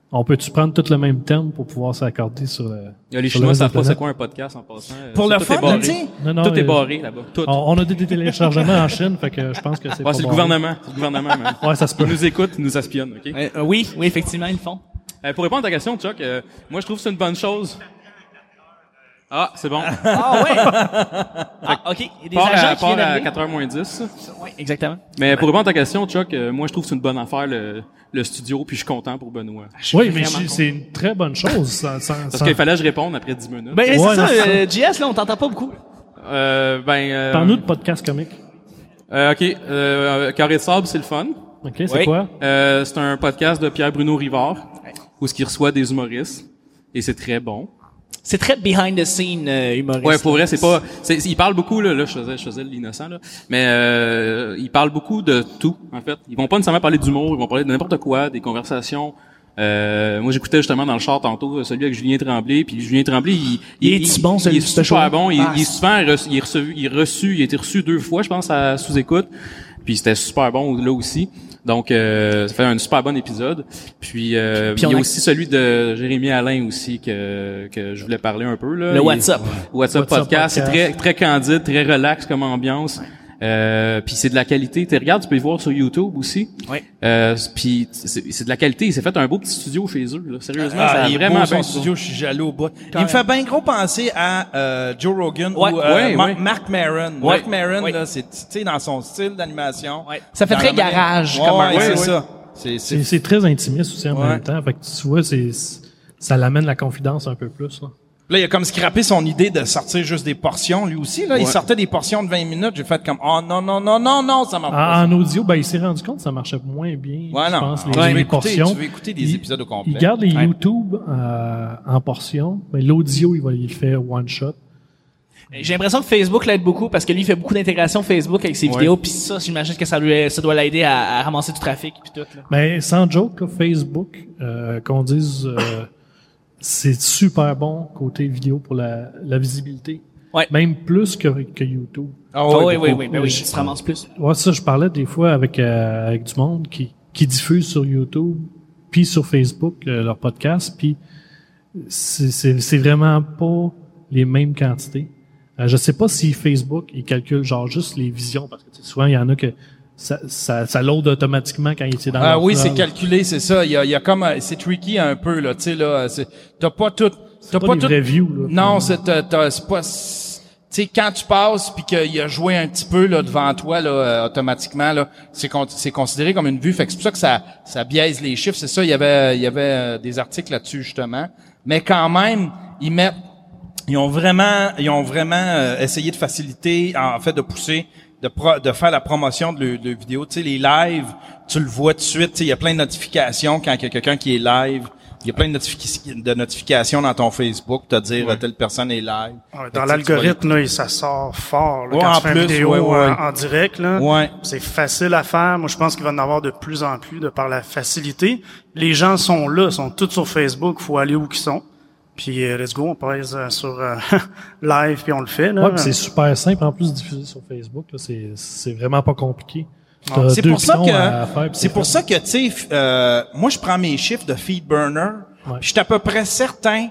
on peut-tu prendre tout le même terme pour pouvoir s'accorder sur le. Il y a les sur le Chinois savent pas c'est quoi un podcast en passant. Euh, Pour ça, le fun, tu sais. Non, non, Tout est euh, barré là-bas. Tout. On, on a des téléchargements <laughs> en Chine, fait que je pense que c'est Ouais, c'est le gouvernement. C'est le gouvernement, man. Ouais, ça se peut. Ils nous écoutent, ils nous espionnent, OK? Euh, euh, oui, oui, effectivement, ils le font. Euh, pour répondre à ta question, Chuck, euh, moi, je trouve que c'est une bonne chose. Ah, c'est bon. Ah ouais. <laughs> ah, ok. Il y a des Part agents à, qui part viennent à d'arriver. 4h moins 10. Oui, exactement. Mais pour répondre à ta question, Chuck, euh, moi, je trouve que c'est une bonne affaire, le, le studio, puis je suis content pour Benoît. Oui, mais vraiment c'est- c'est une très bonne chose. sans- sans- Parce sans- qu'il fallait que je réponde après 10 minutes. Ben, Ouais, c'est ça, non, euh, JS, là, on t'entend pas beaucoup. Euh, ben, euh, Parle-nous de podcast comique. euh, OK. Euh, Carré de sable, c'est le fun. OK, c'est Oui. quoi? Euh, c'est un podcast de Pierre-Bruno Rivard, où ce qui reçoit des humoristes. Et c'est très bon. C'est très behind the scene euh, humoriste. Ouais, pour vrai, c'est pas. c'est- il parle beaucoup là. Là, je faisais, je faisais l'innocent là. Mais euh, il parle beaucoup de tout en fait. Ils vont pas nécessairement parler d'humour. Ils vont parler de n'importe quoi, des conversations. Euh, moi, j'écoutais justement dans le char tantôt celui avec Julien Tremblay. Puis Julien Tremblay, il, Il est-tu bon, il, celui est de ce super show? bon. Il, Ah, il est souvent il est reçu, il est reçu, il a été reçu deux fois, je pense, à sous écoute. Puis c'était super bon là aussi. Donc, euh, ça fait un super bon épisode. Puis, euh, Puis il y a a- aussi celui de Jérémy Alain aussi que que je voulais parler un peu là. Le WhatsApp. WhatsApp WhatsApp podcast, c'est podcast. très très candide, très relax comme ambiance. Euh, puis c'est de la qualité. Tu regardes, tu peux les voir sur YouTube aussi. Ouais. Euh, puis c'est de la qualité. Il s'est fait un beau petit studio chez eux. Là. Sérieusement, ça Ah, a il est vraiment beau, son studio, je suis jaloux au bout. Il me fait bien gros penser à euh, Joe Rogan Ouais. ou euh, Ouais, Ma- ouais. Mark Maron. Ouais. Mark Maron, Ouais. là, c'est tu sais dans son style d'animation. Ouais. Ça fait Dans très garage Ouais, comme c'est ouais. ça. C'est C'est c'est c'est très intimiste aussi en Ouais. même temps. Fait que tu vois, c'est ça l'amène la confidence un peu plus. Là. Là, il a comme scrappé son idée de sortir juste des portions, lui aussi. Là, il sortait des portions de 20 minutes. J'ai fait comme, oh non, non, non, non, non, ça marche pas. En, en audio, ben, il s'est rendu compte que ça marchait moins bien. Ouais, je non. pense, Ouais, les, tu, veux les écouter, portions. tu veux écouter des Il- épisodes au complet. Il garde les Ouais. YouTube euh, en portions, mais l'audio, il va il le faire one shot. J'ai l'impression que Facebook l'aide beaucoup parce que lui il fait beaucoup d'intégration Facebook avec ses Ouais. vidéos puis ça j'imagine que ça lui ça doit l'aider à, à ramasser du trafic puis tout là. Mais sans joke, là, Facebook, euh, qu'on dise, euh, c'est super bon côté vidéo pour la, la visibilité. Ouais. Même plus que, que YouTube. Ah Oh, oui, beaucoup. oui, oui, ben oui, Je- tu te ramasses plus. Ouais, ça, je parlais des fois avec, euh, avec du monde qui, qui diffuse sur YouTube, puis sur Facebook, euh, leur podcast, puis c'est- c'est c'est vraiment pas les mêmes quantités. Euh, je sais pas si Facebook, il calcule genre juste les visions, parce que tu sais, souvent, il y en a que ça, ça, ça load automatiquement quand il est dans Ah oui, c'est calculé, c'est ça. Il y a, il y a comme, euh, c'est tricky un peu là, tu sais là. T'as pas tout, t'as pas pas, tout. vrais views, là. Non, c'est, t'as- t'as- c'est pas. Tu sais, quand tu passes puis qu'il a joué un petit peu là devant toi là, euh, automatiquement là, c'est con- c'est considéré comme une vue. Fait que c'est pour ça que ça, ça biaise les chiffres. C'est ça. Il y avait, il y avait euh, des articles là-dessus justement. Mais quand même, ils mettent ils ont vraiment, ils ont vraiment euh, essayé de faciliter, en fait, de pousser, de, pro- de faire la promotion de de vidéo. Tu sais, les lives, tu le vois tout de suite. Tu sais, il y a plein de notifications quand il y a quelqu'un qui est live. Il y a plein de, notific- de notifications dans ton Facebook, te dire telle personne est live. Ouais, Fait Dans l'algorithme, là, ça sort fort. Là, Ouais, quand en tu fais plus, une vidéo ouais, ouais. euh, en direct, là, Ouais. c'est facile à faire. Moi, je pense qu'il va en avoir de plus en plus de par la facilité. Les gens sont là, sont tous sur Facebook. faut aller où qu'ils sont. Puis euh, let's go, on pèse euh, sur euh, <laughs> live puis on le fait. Là. Ouais, c'est super simple en plus de diffuser sur Facebook. là. C'est, c'est vraiment pas compliqué. Ah, C'est pour ça que c'est pour ça que tu sais euh, moi je prends mes chiffres de Feedburner, Ouais. je suis à peu près certain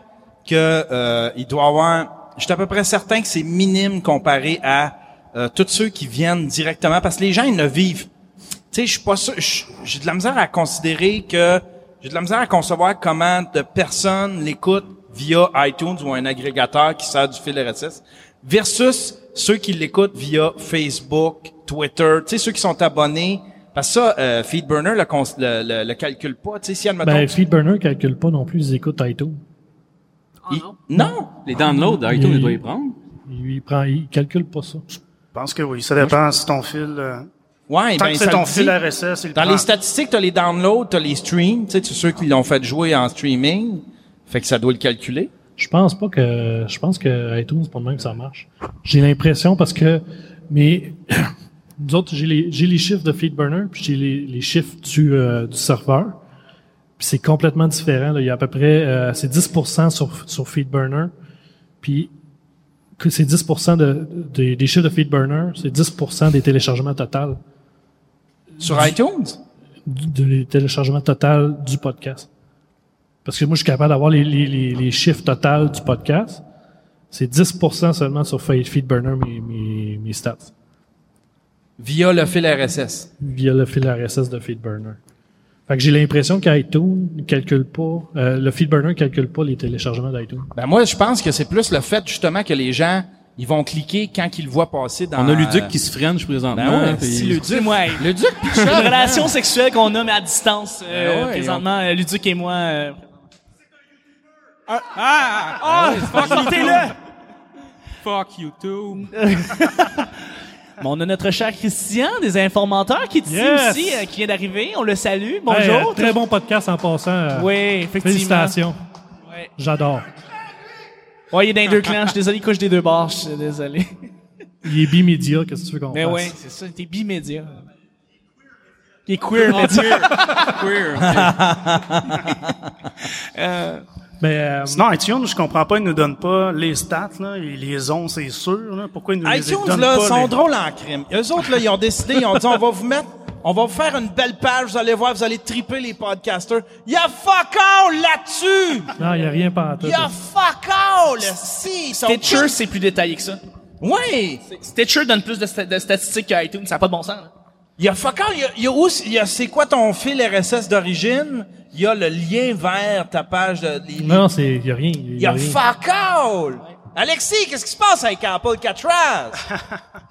que euh, il doit avoir je suis à peu près certain que c'est minime comparé à euh, tous ceux qui viennent directement parce que les gens ils ne vivent tu sais je suis pas sûr j'ai de la misère à considérer que j'ai de la misère à concevoir comment de personnes l'écoutent via iTunes ou un agrégateur qui sert du fil RSS versus ceux qui l'écoutent via Facebook, Twitter, tu sais ceux qui sont abonnés parce que ça euh, Feedburner le, le, le, le calcule pas, tu sais si admettons Ben, Feedburner calcule pas non plus, ils écoutent iTunes. il- non, Les downloads, iTunes, il doit y prendre. Il, il prend, il calcule pas ça. Je pense que oui, ça dépend si ton fil... euh, ouais, tant ben, que c'est ton fil. RSS, il Dans prend. les statistiques, t'as les downloads, t'as les streams, tu sais, tu ceux qui l'ont fait jouer en streaming, fait que ça doit le calculer? Je pense pas que, je pense que iTunes, de même que ça marche. J'ai l'impression parce que, mais, <clears throat> nous autres, j'ai les, j'ai les chiffres de Feedburner, puis j'ai les, les chiffres du, euh, du serveur. Puis c'est complètement différent, là. Il y a à peu près, euh, c'est 10% sur, sur Feedburner. Puis, que c'est 10% de, de- des chiffres de Feedburner, c'est 10% des téléchargements total. Sur iTunes? du, de les téléchargements total du podcast. Parce que moi, je suis capable d'avoir les, les, les, les chiffres total du podcast. C'est 10% seulement sur Fe- Feedburner, mes, mes, mes stats, Via le fil RSS. via le fil RSS de Feedburner. Fait que j'ai l'impression qu'iTunes ne calcule pas, euh, le Feedburner ne calcule pas les téléchargements d'iTunes. Ben moi, je pense que c'est plus le fait, justement, que les gens, ils vont cliquer quand ils le voient passer dans... On a Luduc qui se freine présentement. Ben ouais, puis- si Luduc... moi, Luduc, une relation sexuelle qu'on a mais à distance euh, Ben ouais, présentement euh, Luduc et moi euh, Ah, ah, sortez-le! Fuck you too. <laughs> Bon, on a notre cher Christian des informateurs qui est ici Yes. aussi euh, qui vient d'arriver. On le salue. Hey, bonjour. euh, très bon podcast en passant. euh, oui effectivement. Félicitations. Ouais. J'adore. ouais il est dans les deux clans. Je suis désolé il couche des deux bords. Je suis désolé. Il est bimédia, qu'est-ce que tu veux qu'on mais ouais c'est ça. T'es bimédia. Il est queer média <laughs> Queer. <laughs> Euh, Mais, euh, Sinon, iTunes, je comprends pas, ils nous donnent pas les stats, là. Ils les ont, c'est sûr, là. Pourquoi ils nous les iTunes, donnent là, pas? sont les- drôles en crime. Eux autres, là, ils ont décidé, ils ont dit, on va vous mettre, on va vous faire une belle page, vous allez voir, vous allez triper les podcasters. Il y a fuck all là-dessus! non, il n'y a rien par Il y a fuck all! Si, ils sont Stitcher c'est plus détaillé que ça Oui! Stitcher donne plus de, sta- de statistiques que iTunes ça n'a pas de bon sens là. Il y a fuck all, il y a, il y a aussi, il y a c'est quoi ton fil RSS d'origine? Il y a le lien vers ta page de, les- Non, c'est, il n'y a rien. Il y a rien. fuck all! Alexis, qu'est-ce qui se passe avec Apple Catraz? <laughs>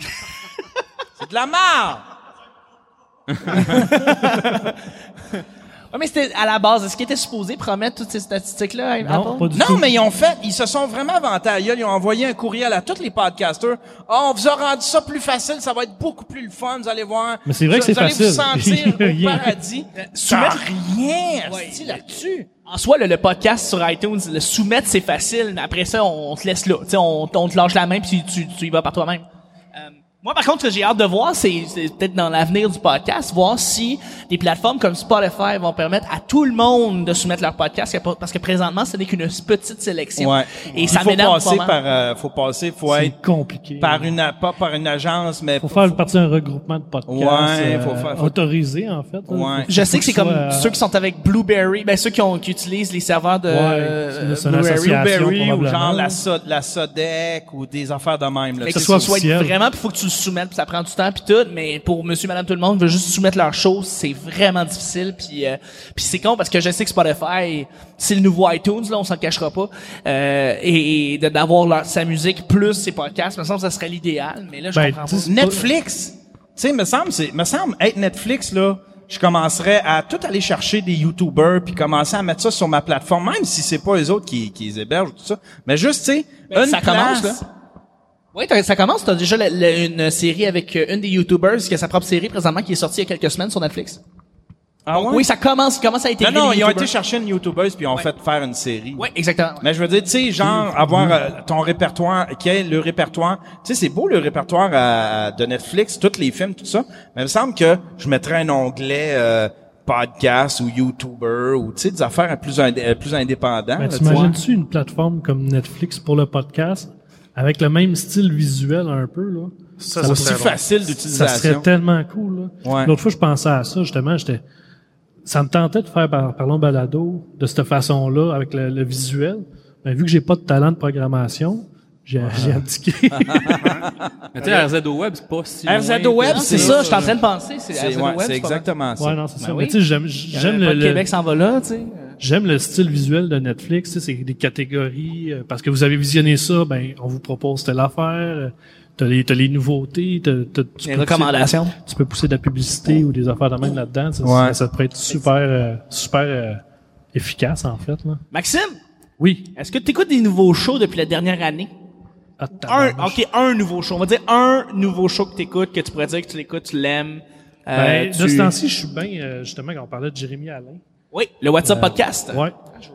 c'est de la merde! <laughs> Ouais, mais c'était à la base, est-ce qu'ils étaient supposés promettre toutes ces statistiques-là à Non, Apple? pas du Non, tout. mais ils ont fait, ils se sont vraiment vantés à gueule. Ils ont envoyé un courriel à tous les podcasters. Ah, on vous a rendu ça plus facile, ça va être beaucoup plus le fun, vous allez voir. Mais c'est vrai que c'est Vous allez vous facile. sentir <laughs> au paradis. soumettre- T'as rien, là-dessus? En soi, le, le podcast sur iTunes, le soumettre, c'est facile, mais après ça, on, on te laisse là. Tu sais, on, on te lâche la main puis tu, tu y vas par toi-même. Euh, moi, par contre, ce que j'ai hâte de voir, c'est c'est peut-être dans l'avenir du podcast, voir si des plateformes comme Spotify vont permettre à tout le monde de soumettre leur podcast, parce que présentement, ce n'est qu'une petite sélection. Ouais. Et Il ça faut m'énerve passer pas mal. par, euh, faut passer, faut C'est être compliqué. par une, pas par une agence, mais faut faire partie d'un regroupement de podcasts Ouais, euh, faut faire- faut- autorisé en fait. Ouais. Faut- Je faut sais que c'est comme euh, ceux qui sont avec Blueberry, ben ceux qui ont qui utilisent les serveurs de Ouais, euh, Blueberry. ou genre la, so- la Sodec ou des affaires de même. Là. Mais Que ce soit vraiment, puis faut que tu le soumettes, puis ça prend du temps puis tout, mais pour monsieur madame tout le monde veut juste soumettre leurs choses, c'est vraiment difficile puis euh, puis c'est con parce que je sais que Spotify c'est le nouveau iTunes là, on s'en cachera pas. Euh, et, et de- d'avoir sa musique plus ses podcasts, me semble que ça serait l'idéal, mais là je Ben, comprends tu pas. Netflix. Tu sais, me semble, c'est, me semble être Netflix là. Je commencerais à tout aller chercher des YouTubers puis commencer à mettre ça sur ma plateforme, même si c'est pas les autres qui, qui les hébergent ou tout ça. Mais juste, tu sais, Ben, une ça commence, place- là. Oui, t'as- ça commence. T'as déjà la- la- une série avec euh, une des YouTubers qui a sa propre série présentement qui est sortie il y a quelques semaines sur Netflix. Ah Donc ouais? oui, ça commence, commence à être Non, non, ils ont été chercher une YouTubeuse puis ils ont fait faire une série. Oui, exactement. Mais je veux dire, tu sais, genre, avoir euh, ton répertoire, qui est le répertoire, tu sais, c'est beau le répertoire euh, de Netflix, tous les films, tout ça, mais il me semble que je mettrais un onglet euh, podcast ou YouTuber ou tu sais des affaires plus indé- euh, plus indépendantes. Ben, là, tu. T'imagines-tu une plateforme comme Netflix pour le podcast? Avec le même style visuel un peu, là? Ça, Aussi serait bon. facile Ça serait d'utilisation. tellement cool, là. Ouais. L'autre fois, je pensais à ça, justement, j'étais, ça me tentait de faire par, Parlons Balado de cette façon-là, avec le, le visuel. Mais vu que j'ai pas de talent de programmation, j'ai, j'ai abdiqué. <laughs> Mais tu sais, RZO Web, c'est pas si RZO Web, c'est ça, je suis en train de penser. C'est ouais, exactement ça. ouais, non, c'est Ben ça. oui. Mais tu sais, j'aime, pas le, le- Québec s'en va là, tu sais. J'aime le style visuel de Netflix, tu sais, c'est des catégories, euh, parce que vous avez visionné ça, ben, on vous propose telle affaire, euh, t'as les, t'as les nouveautés, t'as, t'as- tu Les peux pousser- tu peux pousser de la publicité ou des affaires de même là-dedans. Ça, Ouais. ça, ça pourrait être super, euh, super euh, efficace en fait. Là. Maxime, Oui. est-ce que tu écoutes des nouveaux shows depuis la dernière année? Ah, Un, ok, un nouveau show. On va dire un nouveau show que t'écoutes, que tu pourrais dire que tu l'écoutes, tu l'aimes. Euh, Ben, tu- De ce temps-ci, je suis bien, euh, justement, quand on parlait de Jérémy Alain. Oui, le WhatsApp podcast. Ouais.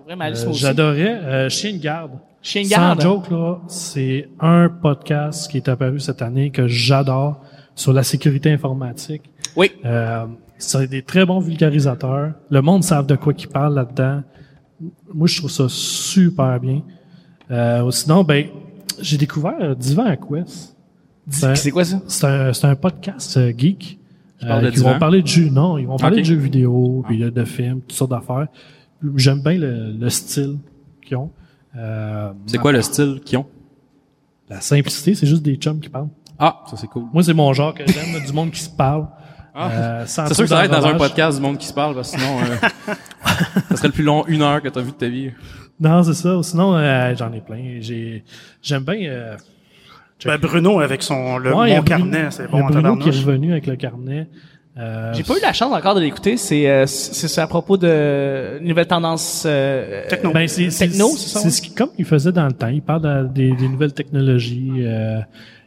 Ah, ma Euh, liste moi aussi. J'adorais euh, Chien de garde. Chien de garde. Sans joke, là, c'est un podcast qui est apparu cette année que j'adore sur la sécurité informatique. Oui. Euh, c'est des très bons vulgarisateurs. Le monde savent de quoi qu'ils parlent là-dedans. Moi, je trouve ça super bien. Euh, sinon, ben, j'ai découvert euh, Divan Quest. C'est- C'est quoi ça? C'est un, c'est un podcast euh, geek. De qui vont parler de jeux. Non, ils vont parler de jeux vidéo, puis de, films, toutes sortes d'affaires. J'aime bien le, le style qu'ils ont. Euh, C'est quoi le style qu'ils ont? La simplicité, c'est juste des chums qui parlent. Ah, ça c'est cool. Moi, c'est mon genre que j'aime, du monde qui se parle. Ah. Euh, C'est sûr que ça va être dans un podcast du monde qui se parle, parce que sinon, euh, <laughs> ça serait le plus long, une heure que t'as vu de ta vie. Non, c'est ça. Sinon, euh, j'en ai plein. J'ai, j'aime bien. Ben, Bruno avec son le ouais, Bruno- carnet, c'est bon Bruno qui est revenu avec le carnet. Euh, J'ai pas eu la chance encore de l'écouter. C'est euh, c'est c'est à propos de nouvelle tendance euh, Techno. Ben, c'est, c'est, Techno, c'est ça, C'est ouais? ce qui, comme il faisait dans le temps. Il parle de- des, des nouvelles technologies. euh,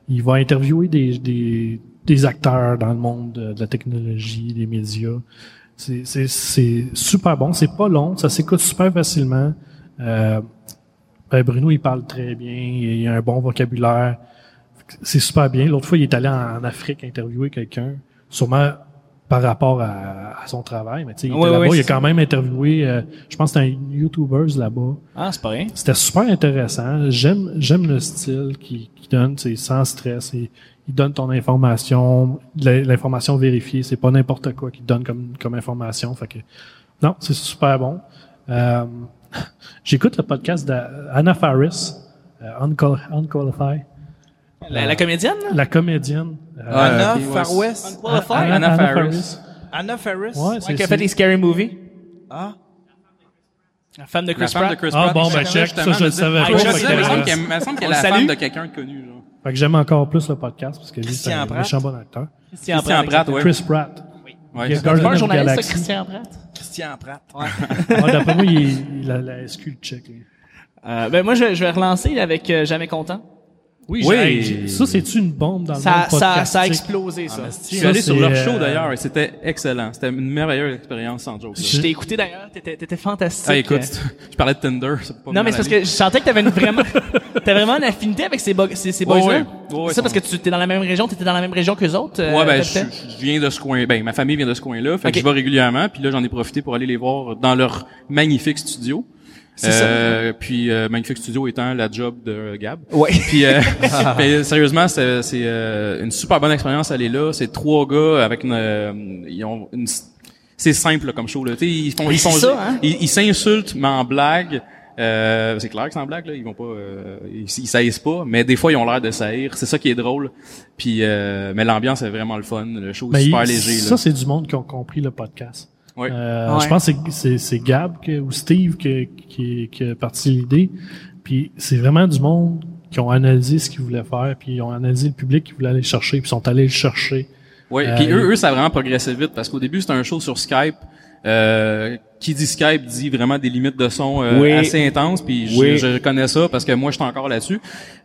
il va interviewer des, des, des acteurs dans le monde de, de la technologie, des médias. C'est, c'est, c'est super bon. C'est pas long. Ça s'écoute super facilement. Euh, ben, Bruno, il parle très bien. Il a un bon vocabulaire. C'est super bien. L'autre fois, il est allé en, en Afrique interviewer quelqu'un. Sûrement par rapport à, à son travail. Mais tu sais, il était là-bas. il a quand même interviewé, euh, je pense que c'était un YouTuber là-bas. Ah, c'est pas rien. C'était super intéressant. J'aime, j'aime le style qui, qui donne, c'est sans stress. Il donne ton information, l'information vérifiée. C'est pas n'importe quoi qu'il donne comme, comme information. Fait que, non, c'est super bon. Euh, <laughs> j'écoute le podcast d'Anna Faris, euh, Unqual- Unqualified, La, la comédienne, la comédienne. Euh, Anna ok, ouais, Far West. Unqualified? Anna, Anna Anna Faris. Anna Faris? Ouais, Ouais, c'est, qui a fait des scary movies. Ah. La femme de La Chris femme de Pratt. Chris Ah, Pratt. bon, ben, check. Ça, je le savais pas. Ah, que, il me semble qu'elle- est la femme salue? de quelqu'un de connu. Genre. Fait que j'aime encore plus le podcast parce que lui, c'est Christian un Pratt. méchant bon acteur. Christian Christian Pratt, ouais. Chris Pratt. Ouais, c'est- pas un journaliste, ça. Christian Pratt? Christian Pratt. Ah, D'après moi, il, a la SQ le check. Euh, ben moi, je, je vais relancer avec euh, Jamais Content. Oui, Oui. j'ai- ça, c'est-tu une bombe dans le Ça, monde ça, ça a explosé, ça. Je suis allé sur c'est, leur euh, show d'ailleurs et c'était excellent. C'était une merveilleuse expérience sans joke. Je t'ai écouté d'ailleurs, t'étais, t'étais fantastique. Ah, écoute, je parlais de Tinder, c'est pas Non, mais c'est parce que je sentais que t'avais une vraiment, <laughs> t'avais vraiment une affinité avec ces, bo- ces, ces Ouais, boys-là. ouais, c'est ça parce que tu étais dans la même région, t'étais dans la même région qu'eux autres. euh, Ouais, ben, je, je viens de ce coin. Ben, ma famille vient de ce coin-là. Fait Ok. que je vais régulièrement. Puis là, j'en ai profité pour aller les voir dans leur magnifique studio. C'est ça. Euh, Puis euh, magnifique studio étant la job de Gab. Ouais. Puis euh, <laughs> <laughs> mais sérieusement, c'est c'est, euh, une super bonne expérience aller là. C'est trois gars avec une, euh, ils ont une c'est simple là, comme show là. Tu sais, ils font ils font ça, hein? ils ils s'insultent mais en blague. Euh, c'est clair que c'est en blague là, ils vont pas euh, ils, ils saillissent pas, mais des fois ils ont l'air de saillir, c'est ça qui est drôle. Puis euh, mais l'ambiance est vraiment le fun, le show est Ben, super il- léger là. Ça, c'est du monde qui ont compris le podcast. Ouais. Euh, Ouais. Je pense que c'est- c'est c'est Gab que, ou Steve que- qui, qui a parti l'idée. Puis c'est vraiment du monde qui ont analysé ce qu'ils voulaient faire, puis ils ont analysé le public qu'ils voulaient aller chercher, puis ils sont allés le chercher. Oui, Euh, puis eux, eux, ça a vraiment progressé vite parce qu'au début, c'était un show sur Skype. Euh, qui dit Skype dit vraiment des limites de son euh, Oui. assez intenses, puis je, Oui. je connais ça parce que moi, je suis encore là-dessus.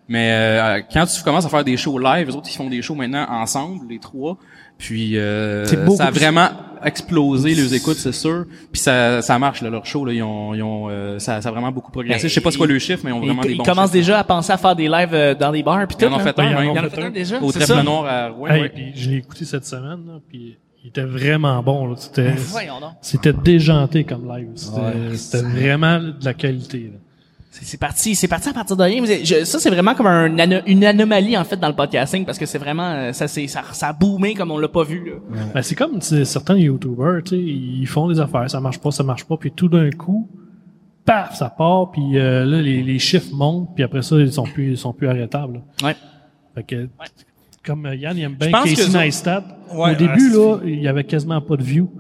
Mais euh, quand tu commences à faire des shows live, les autres, ils font des shows maintenant ensemble, les trois. Puis euh, C'est beaucoup ça a plus- vraiment explosé les écoutes, c'est sûr. Puis ça, ça marche, là, leur show. Là, ils ont, ils ont, euh, ça, ça a vraiment beaucoup progressé. Je sais pas c'est quoi ils- le chiffre, mais ils ont Ils, vraiment des ils bons commencent chiffres. déjà à penser à faire des lives euh, dans des bars puis tout. Ils en ont fait un, ils en ont fait un déjà. Au c'est Trèfle ça? Noir à Rouen. Hey, ouais. puis je l'ai écouté cette semaine, là, puis il était vraiment bon. là. C'était, c'était déjanté comme live. C'était, Ouais. c'était vraiment de la qualité. là. C'est parti, c'est parti à partir de rien. Je- ça, c'est vraiment comme un une anomalie, en fait, dans le podcasting, parce que c'est vraiment, euh, ça, c'est, ça, ça a boomé comme on l'a pas vu, là. Ben, c'est comme certains YouTubers, tu sais, ils font des affaires, ça marche pas, ça marche pas, puis tout d'un coup, paf, ça part, puis euh, là les, les chiffres montent, puis après ça ils sont plus ils sont plus arrêtables. là. Ouais. Fait que comme Yann il aime bien Casey Neistat, Ouais, au début ah, là, il y avait quasiment pas de views.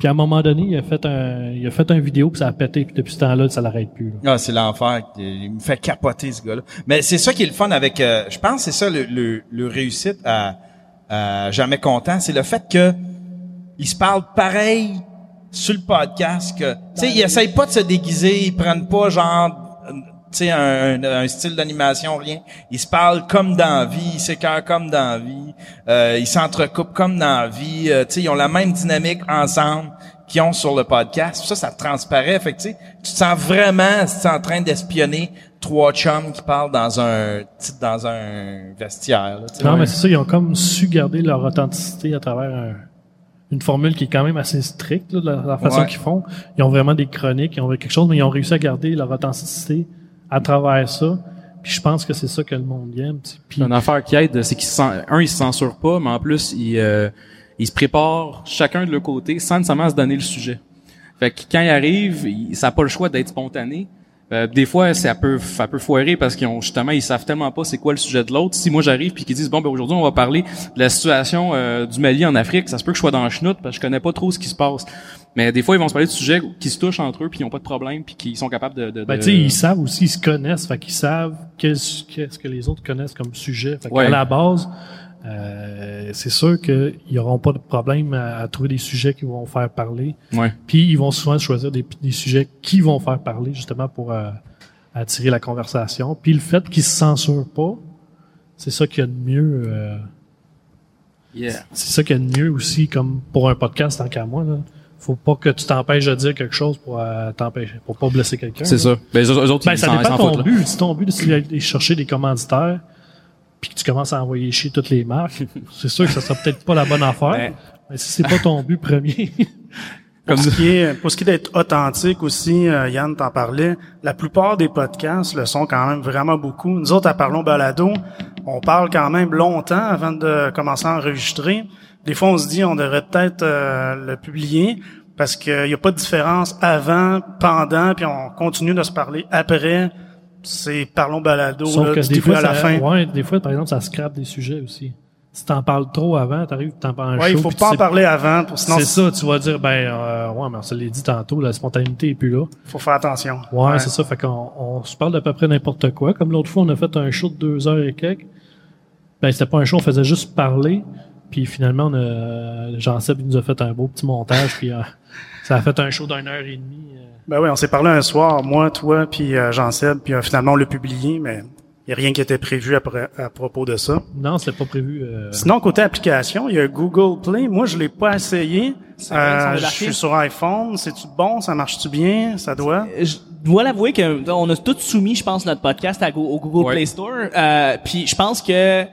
Puis à un moment donné, il a fait un il a fait un vidéo puis ça a pété puis depuis ce temps-là, ça l'arrête plus. là. Ah, c'est l'enfer. Il me fait capoter, ce gars-là. Mais c'est ça qui est le fun avec... euh, je pense que c'est ça le, le, le réussite à, à Jamais Content. C'est le fait que ils se parlent pareil sur le podcast que... Tu sais, ils essayent pas de se déguiser. Ils prennent pas genre... Tu sais, un, un- un style d'animation, rien. Ils se parlent comme dans la vie, ils s'écœurent comme dans la vie, euh, ils s'entrecoupent comme dans la vie. euh, tu sais, ils ont la même dynamique ensemble qu'ils ont sur le podcast. Ça, ça transparaît. Fait que, tu te sens vraiment si tu en train d'espionner trois chums qui parlent dans un dans un vestiaire. là. Non, mais c'est ça, ils ont comme su garder leur authenticité à travers un- une formule qui est quand même assez stricte, là, de la, la façon Ouais. qu'ils font. Ils ont vraiment des chroniques, ils ont quelque chose, mais ils ont réussi à garder leur authenticité à travers ça. Je pense que c'est ça que le monde aime. Puis, Une affaire qui aide, c'est qu'ils un, ils se censurent pas, mais en plus, ils, euh, ils se préparent chacun de leur côté sans nécessairement se donner le sujet. Fait que quand ils arrivent, ils, ça n'a pas le choix d'être spontané. Euh, des fois, ça peut, ça peut foirer parce qu'ils ont justement, ils savent tellement pas c'est quoi le sujet de l'autre. Si moi j'arrive puis qu'ils disent bon ben aujourd'hui on va parler de la situation euh, du Mali en Afrique, ça se peut que je sois dans le chenoute parce que je connais pas trop ce qui se passe. Mais des fois ils vont se parler de sujets qui se touchent entre eux puis ils ont pas de problème puis qu'ils sont capables de. de, ben, tu sais, ils savent aussi, ils se connaissent, fait qu'ils savent qu'est-ce qu'est-ce que les autres connaissent comme sujet. Fait Ouais. qu'à la base, euh, c'est sûr qu'ils n'auront pas de problème à, à trouver des sujets qui vont faire parler. Ouais. Puis ils vont souvent choisir des, des sujets qui vont faire parler justement pour euh, attirer la conversation. Puis le fait qu'ils se censurent pas, c'est ça qu'il y a de mieux. euh, Yeah. c'est ça qu'il y a de mieux aussi, comme pour un podcast tant qu'à moi. Là. Faut pas que tu t'empêches de dire quelque chose pour euh, t'empêcher, pour pas blesser quelqu'un. C'est ça. Ben, eux, eux autres, Ben, ils ça dépend de ton foutent, but. Si ton but, c'est d'aller chercher des commanditaires, puis que tu commences à envoyer chier toutes les marques, <laughs> c'est sûr que ça sera peut-être pas la bonne affaire. Ouais. Mais si c'est pas ton but premier, <laughs> Pour ce qui est, pour ce qui est d'être authentique aussi, euh, Yann t'en parlait, la plupart des podcasts le sont quand même vraiment beaucoup. Nous autres, à Parlons Balado, on parle quand même longtemps avant de commencer à enregistrer. Des fois, on se dit, on devrait peut-être euh, le publier parce qu'il n'y a pas de différence avant, pendant, puis on continue de se parler après. C'est Parlons Balado, sauf là, que du des début fois, à la ça, fin. ouais, des fois, par exemple, ça scrape des sujets aussi. Si t'en parles trop avant, t'arrives, t'en parles un Ouais, il faut pas en parler avant, pour, sinon C'est ça, tu vas dire, ben, euh, ouais, mais on se l'a dit tantôt, la spontanéité est plus là. faut faire attention. Ouais, c'est ça. Fait qu'on on se parle d'à peu près n'importe quoi. Comme l'autre fois, on a fait un show de deux heures et quelques. Ben, c'était pas un show, on faisait juste parler. Puis finalement, on a, Jean-Seb il nous a fait un beau petit montage. puis euh, ça a fait un show d'une heure et demie. euh. Ben oui, on s'est parlé un soir, moi, toi, puis euh, Jean-Seb, puis euh, finalement on l'a publié, mais il n'y a rien qui était prévu à propos de ça. Non, c'était pas prévu. euh, Sinon, côté application, il y a Google Play. Moi, je l'ai pas essayé. Euh, je suis sur iPhone. C'est-tu bon? Ça marche-tu bien? Ça doit? je dois l'avouer que on a tous soumis, je pense, notre podcast à Go- au Google Ouais. Play Store. Euh, puis je pense que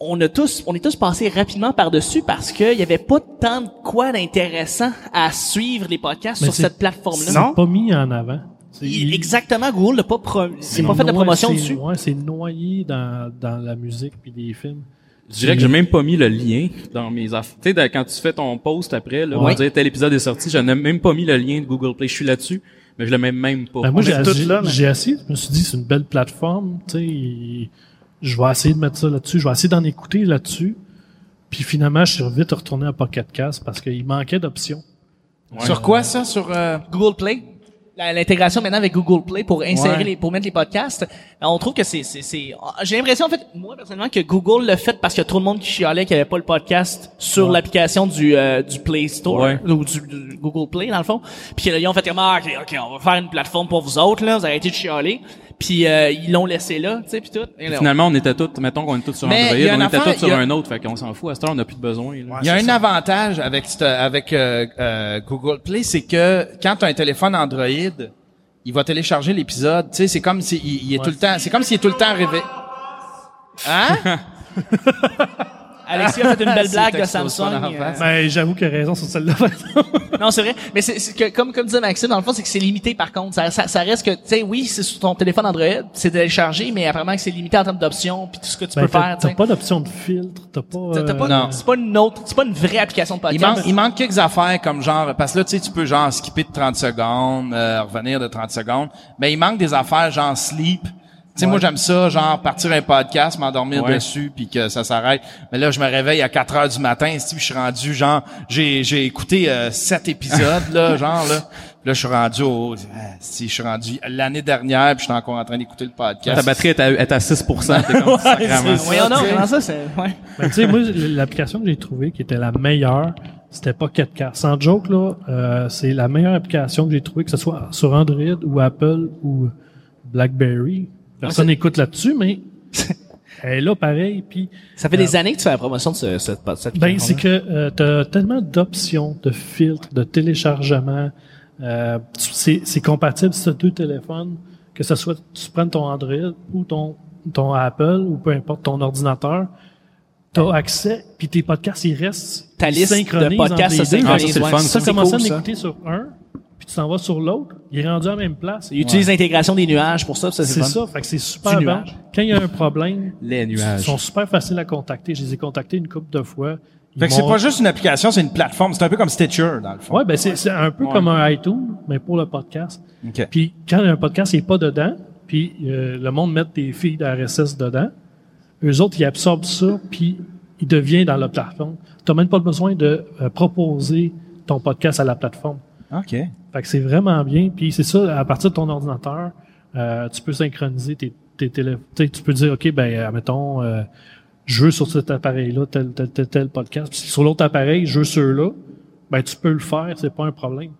on a tous, on est tous passés rapidement par dessus parce qu'il y avait pas tant de quoi d'intéressant à suivre les podcasts Mais sur c'est- cette plateforme-là. c'est Non. pas mis en avant. Il- Exactement, Google n'a pas, pro- c'est pas fait de promotion c'est- dessus. Ouais, c'est noyé dans, dans la musique puis des films. Je dirais que j'ai même pas mis le lien dans mes affaires. Tu sais, quand tu fais ton post après, là, Ouais. on dirait tel épisode est sorti, je n'ai même pas mis le lien de Google Play. Je suis là-dessus, mais je le mets même pas. Ben, moi, j'ai mais- j'ai essayé. Je me suis dit, c'est une belle plateforme. Tu sais, je vais essayer de mettre ça là-dessus. Je vais essayer d'en écouter là-dessus. Puis finalement, je suis vite retourné à Pocket Cast parce qu'il manquait d'options. Sur quoi ça? Sur euh, Google Play? L'intégration maintenant avec Google Play pour insérer Ouais. les, pour mettre les podcasts. Euh, On trouve que c'est, c'est, c'est, j'ai l'impression, en fait, moi, personnellement, que Google l'a fait parce qu'il y a trop de monde qui chialait qu'il n'y avait pas le podcast sur l'application du, euh, du Play Store, Ouais. ou du, du Google Play, dans le fond. Puis là, ils ont fait comme, ah, ok, ok, on va faire une plateforme pour vous autres, là, vous arrêtez de chialer. Puis euh, ils l'ont laissé là, tu sais, puis tout. Et Finalement, on était tous, mettons qu'on est tous sur Mais Android, il y a on une était affaire, tous sur il y a- un autre, fait qu'on s'en fout. À cette heure, on n'a plus de besoin. là. Il y a un ça. avantage avec cette- avec euh, euh, Google Play, c'est que quand tu as un téléphone Android, il va télécharger l'épisode. Tu sais, c'est comme s'il il est tout le temps, c'est comme s'il est tout le temps arrivé. Hein? <laughs> Alexis a fait une belle <laughs> blague de Samsung. euh, Ben, j'avoue qu'il a raison sur celle-là. non, c'est vrai. Mais c'est que, comme, comme disait Maxime, dans le fond, c'est que c'est limité par contre. Ça, ça, ça reste que, tu sais, oui, c'est sur ton téléphone Android, c'est téléchargé, mais apparemment que c'est limité en termes d'options puis tout ce que tu Ben, peux faire, tu t'as pas d'option de filtre, t'as pas... T'as- t'as euh, pas- non. C'est pas une autre, c'est pas une vraie application de Il podcast. manque, il manque quelques affaires comme genre parce que là tu sais tu peux genre skipper de 30 secondes, euh, revenir de 30 secondes, mais il manque des affaires genre sleep. Tu sais moi j'aime ça genre partir un podcast, m'endormir Ouais. dessus puis que ça s'arrête. Mais là je me réveille à 4 heures du matin, si je suis rendu genre j'ai j'ai écouté euh, sept épisodes là <laughs> genre là. Là je suis rendu au ah, si je suis rendu l'année dernière puis je suis encore en train d'écouter le podcast. Ta batterie est à, est à 6%. T'es comme <laughs> sacrément. Voyons donc, comment ça, c'est, ouais. Ben, tu sais, moi, l'application que j'ai trouvée qui était la meilleure, c'était pas 4K. Sans joke, là, euh, c'est la meilleure application que j'ai trouvée, que ce soit sur Android ou Apple ou BlackBerry. Personne n'écoute là-dessus, mais <laughs> elle est là pareil. Puis, Ça fait des années que tu fais la promotion de ce, cette, cette ben, c'est que euh, tu as tellement d'options, de filtres, de téléchargement. Euh, c'est compatible sur deux téléphones, que ce soit tu prennes ton Android ou ton, ton Apple ou peu importe ton ordinateur. Tu as accès, puis tes podcasts, ils restent Ta liste de podcasts entre se les deux. Ah, ça, c'est le fun, Ça, C'est commence à cool, ça. l'écouter sur un, puis tu t'en vas sur l'autre, il est rendu à la même place. Ils utilisent l'intégration des nuages pour ça, ça c'est C'est ça, fait que c'est super bon. nuage. Quand il y a un problème, <laughs> Les ils nuages. sont super faciles à contacter. Je les ai contactés une couple de fois. Ils Fait que c'est pas juste une application, c'est une plateforme, c'est un peu comme Stitcher dans le fond. Ouais, ben c'est c'est un peu comme un iTunes, mais pour le podcast. OK. Puis quand un podcast n'est pas dedans, puis euh, le monde met des feeds RSS dedans, eux autres, ils absorbent ça, puis il devient dans la plateforme. Tu même pas besoin de euh, proposer ton podcast à la plateforme. OK. Fait que c'est vraiment bien. Puis c'est ça, à partir de ton ordinateur, euh, tu peux synchroniser tes, tes téléphones. Tu sais, tu peux dire, OK, ben, euh, mettons, euh, je veux sur cet appareil-là tel, tel, tel, tel podcast. Puis sur l'autre appareil, je veux ceux-là. Ben, tu peux le faire, c'est pas un problème.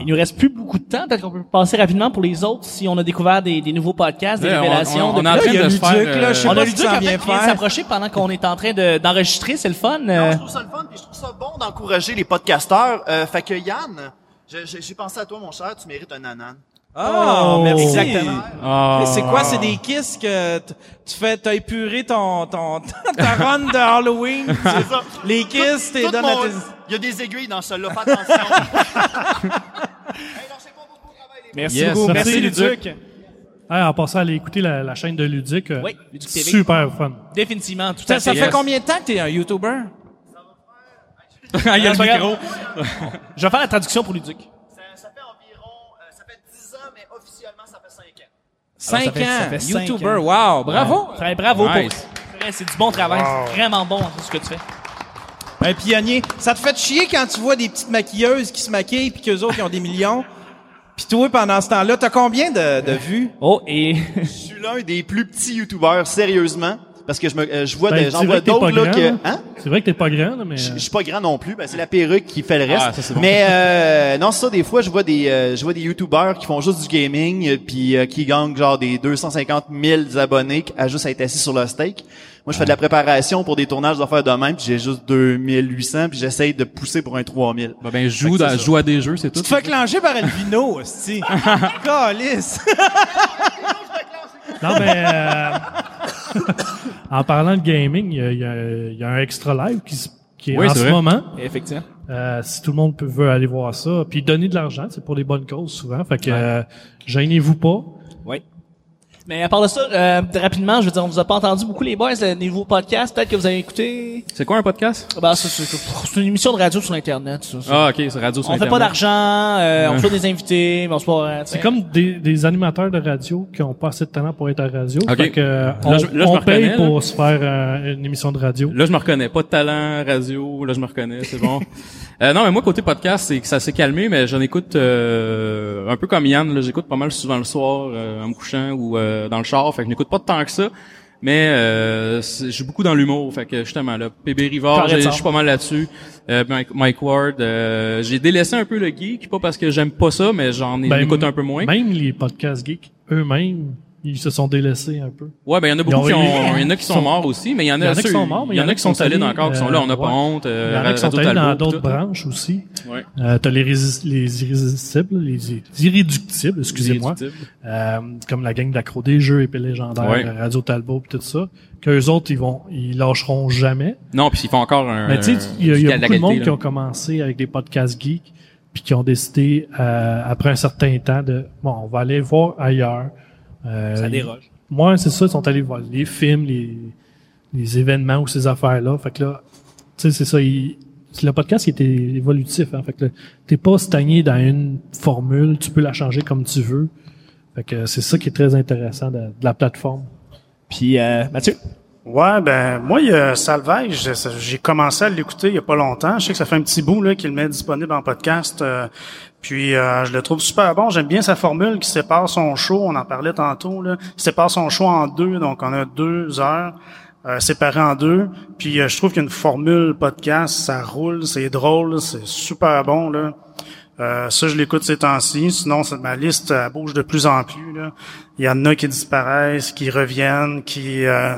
Il nous reste plus beaucoup de temps. Peut-être qu'on peut passer rapidement pour les autres si on a découvert des, des nouveaux podcasts, des Ouais, on- révélations. on- on Là, y a de se Luduc, faire, là, je sais on pas a si Luduc qui en vient faire. s'approcher pendant qu'on est en train de- d'enregistrer. c'est le fun. euh. Je trouve ça le fun, puis je trouve ça bon d'encourager les podcasteurs. Euh, fait que Yann, j'ai pensé à toi, mon cher, tu mérites un anan. Oh, merci. Exactement. Mais c'est quoi? C'est des kisses que tu fais, t'as épuré ton, ton, <laughs> ta run de Halloween? <laughs> C'est ça. Les kisses, t'es donnes mon- à tes... Il y a des aiguilles dans celle-là, fais attention. hey, pas <laughs> Merci Yes, beaucoup. merci, Merci, Luduc. Ah, en passant à aller écouter la, la chaîne de Ludic, euh, Oui, Luduc TV. super fun. Définitivement, tout Ça, à ça fait. fait combien de temps que t'es un YouTuber? <laughs> Ah, il y a Ah, le micro. <laughs> Je vais faire la traduction pour Luduc. Ça, ça fait environ, euh, ça fait 10 ans, mais officiellement, ça fait 5 ans. Cinq ça fait- ça ans. fait cinq YouTuber. ans. Wow. Bravo. Très bravo Nice. pour c'est du bon travail, c'est vraiment bon tout ce que tu fais. Un pionnier. Ça te fait chier quand tu vois des petites maquilleuses qui se maquillent puis qu'eux autres, ils ont des millions? <laughs> Puis toi, pendant ce temps-là, t'as combien de, de vues? Oh et Je suis l'un des plus petits youtubeurs, sérieusement. Parce que je me, euh, je vois, Ben, j'en vois d'autres, là, que, hein? C'est vrai que t'es pas grand, là, mais... Je euh, je suis pas grand non plus, ben c'est la perruque qui fait le reste. Ah, ça, c'est bon. Mais euh, non, ça des fois je vois des euh, je vois des youtubeurs qui font juste du gaming euh, puis euh, qui gagnent genre des 250 000 abonnés à juste être assis sur le steak. Moi je fais de la préparation pour des tournages d'affaires de même, puis j'ai juste 2800 puis j'essaye de pousser pour un 3000. Bah, ben, joue, dans, joue à des jeux, c'est tout. Tu te fais clencher par Elvino, <laughs> hostie. <laughs> Calice. Non, mais euh, <coughs> en parlant de gaming, il y a, il y a- il y a un extra live qui, qui est Oui, en ce vrai. moment. effectivement. Euh, si tout le monde peut, veut aller voir ça, puis donner de l'argent, c'est pour les bonnes causes souvent. Fait que euh, gênez-vous pas. Oui. Mais à part de ça, euh, rapidement, je veux dire, on vous a pas entendu beaucoup les boys, le nouveau podcast, peut-être que vous avez écouté. C'est quoi un podcast? Ben, c'est, c'est une émission de radio sur Internet, ça. ça. Ah, ok, c'est radio sur on fait Internet. pas d'argent, euh, on reçoit des invités, mais on se pas, euh, C'est comme des, des animateurs de radio qui ont pas assez de talent pour être à radio. Ok. Fait que euh, on, Là, je- là, je on me paye reconnais, pour se faire euh, une émission de radio. Là, je me reconnais. Pas de talent, radio. Là, je me reconnais. C'est bon. <laughs> Euh, non, mais moi, côté podcast, c'est que ça s'est calmé, mais j'en écoute euh, un peu comme Yann. Là, j'écoute pas mal souvent le soir, euh, en me couchant ou euh, dans le char. Fait que je n'écoute pas tant que ça. Mais euh, je suis beaucoup dans l'humour. Fait que justement, là, PB Rivard, je suis pas mal là-dessus. Euh, Mike, Mike Ward, euh, j'ai délaissé un peu le geek, pas parce que j'aime pas ça, mais j'en ai Ben, écoute un peu moins. Même les podcasts geeks eux-mêmes Ils se sont délaissés un peu. Ouais, ben il y en a beaucoup qui ont, il y en a qui sont, morts aussi, mais il y en a, Il y en a qui sont morts, mais il y en a qui sont solides encore, qui sont là, on n'a pas honte, euh, Il y en a qui sont allés dans d'autres branches aussi. Ouais. Euh, t'as les, les irrésistibles, les irréductibles, excusez-moi. Euh, comme la gang d'Accro des Jeux, Épée Légendaire. Radio Talbot, pis tout ça. Qu'eux autres, ils vont, ils lâcheront jamais. Non, puis ils font encore un. Mais tu sais, il y a, beaucoup de monde qui ont commencé avec des podcasts geeks, puis qui ont décidé, euh, après un certain temps, de, bon, on va aller voir ailleurs. Euh, Ça déroge. Moi, c'est ça, ils sont allés voir les films, les, les événements ou ces affaires-là. Fait que là, tu sais, c'est ça, il- le podcast il était évolutif. Hein, fait que là, t'es pas stagné dans une formule, tu peux la changer comme tu veux. Fait que c'est ça qui est très intéressant de, de la plateforme. Puis, euh, Mathieu? Ouais, ben moi, il y a Salvage, j'ai- commencé à l'écouter il y a pas longtemps. Je sais que ça fait un petit bout là qu'il met disponible en podcast. euh, puis euh, je le trouve super bon. J'aime bien sa formule qui sépare son show. On en parlait tantôt. Là. Il sépare son show en deux, donc on a deux heures euh, séparées en deux. Puis euh, je trouve qu'une formule podcast, ça roule, c'est drôle, c'est super bon là. Euh, ça, je l'écoute ces temps-ci. Sinon, ma liste elle bouge de plus en plus. Là. Il y en a qui disparaissent, qui reviennent, qui euh,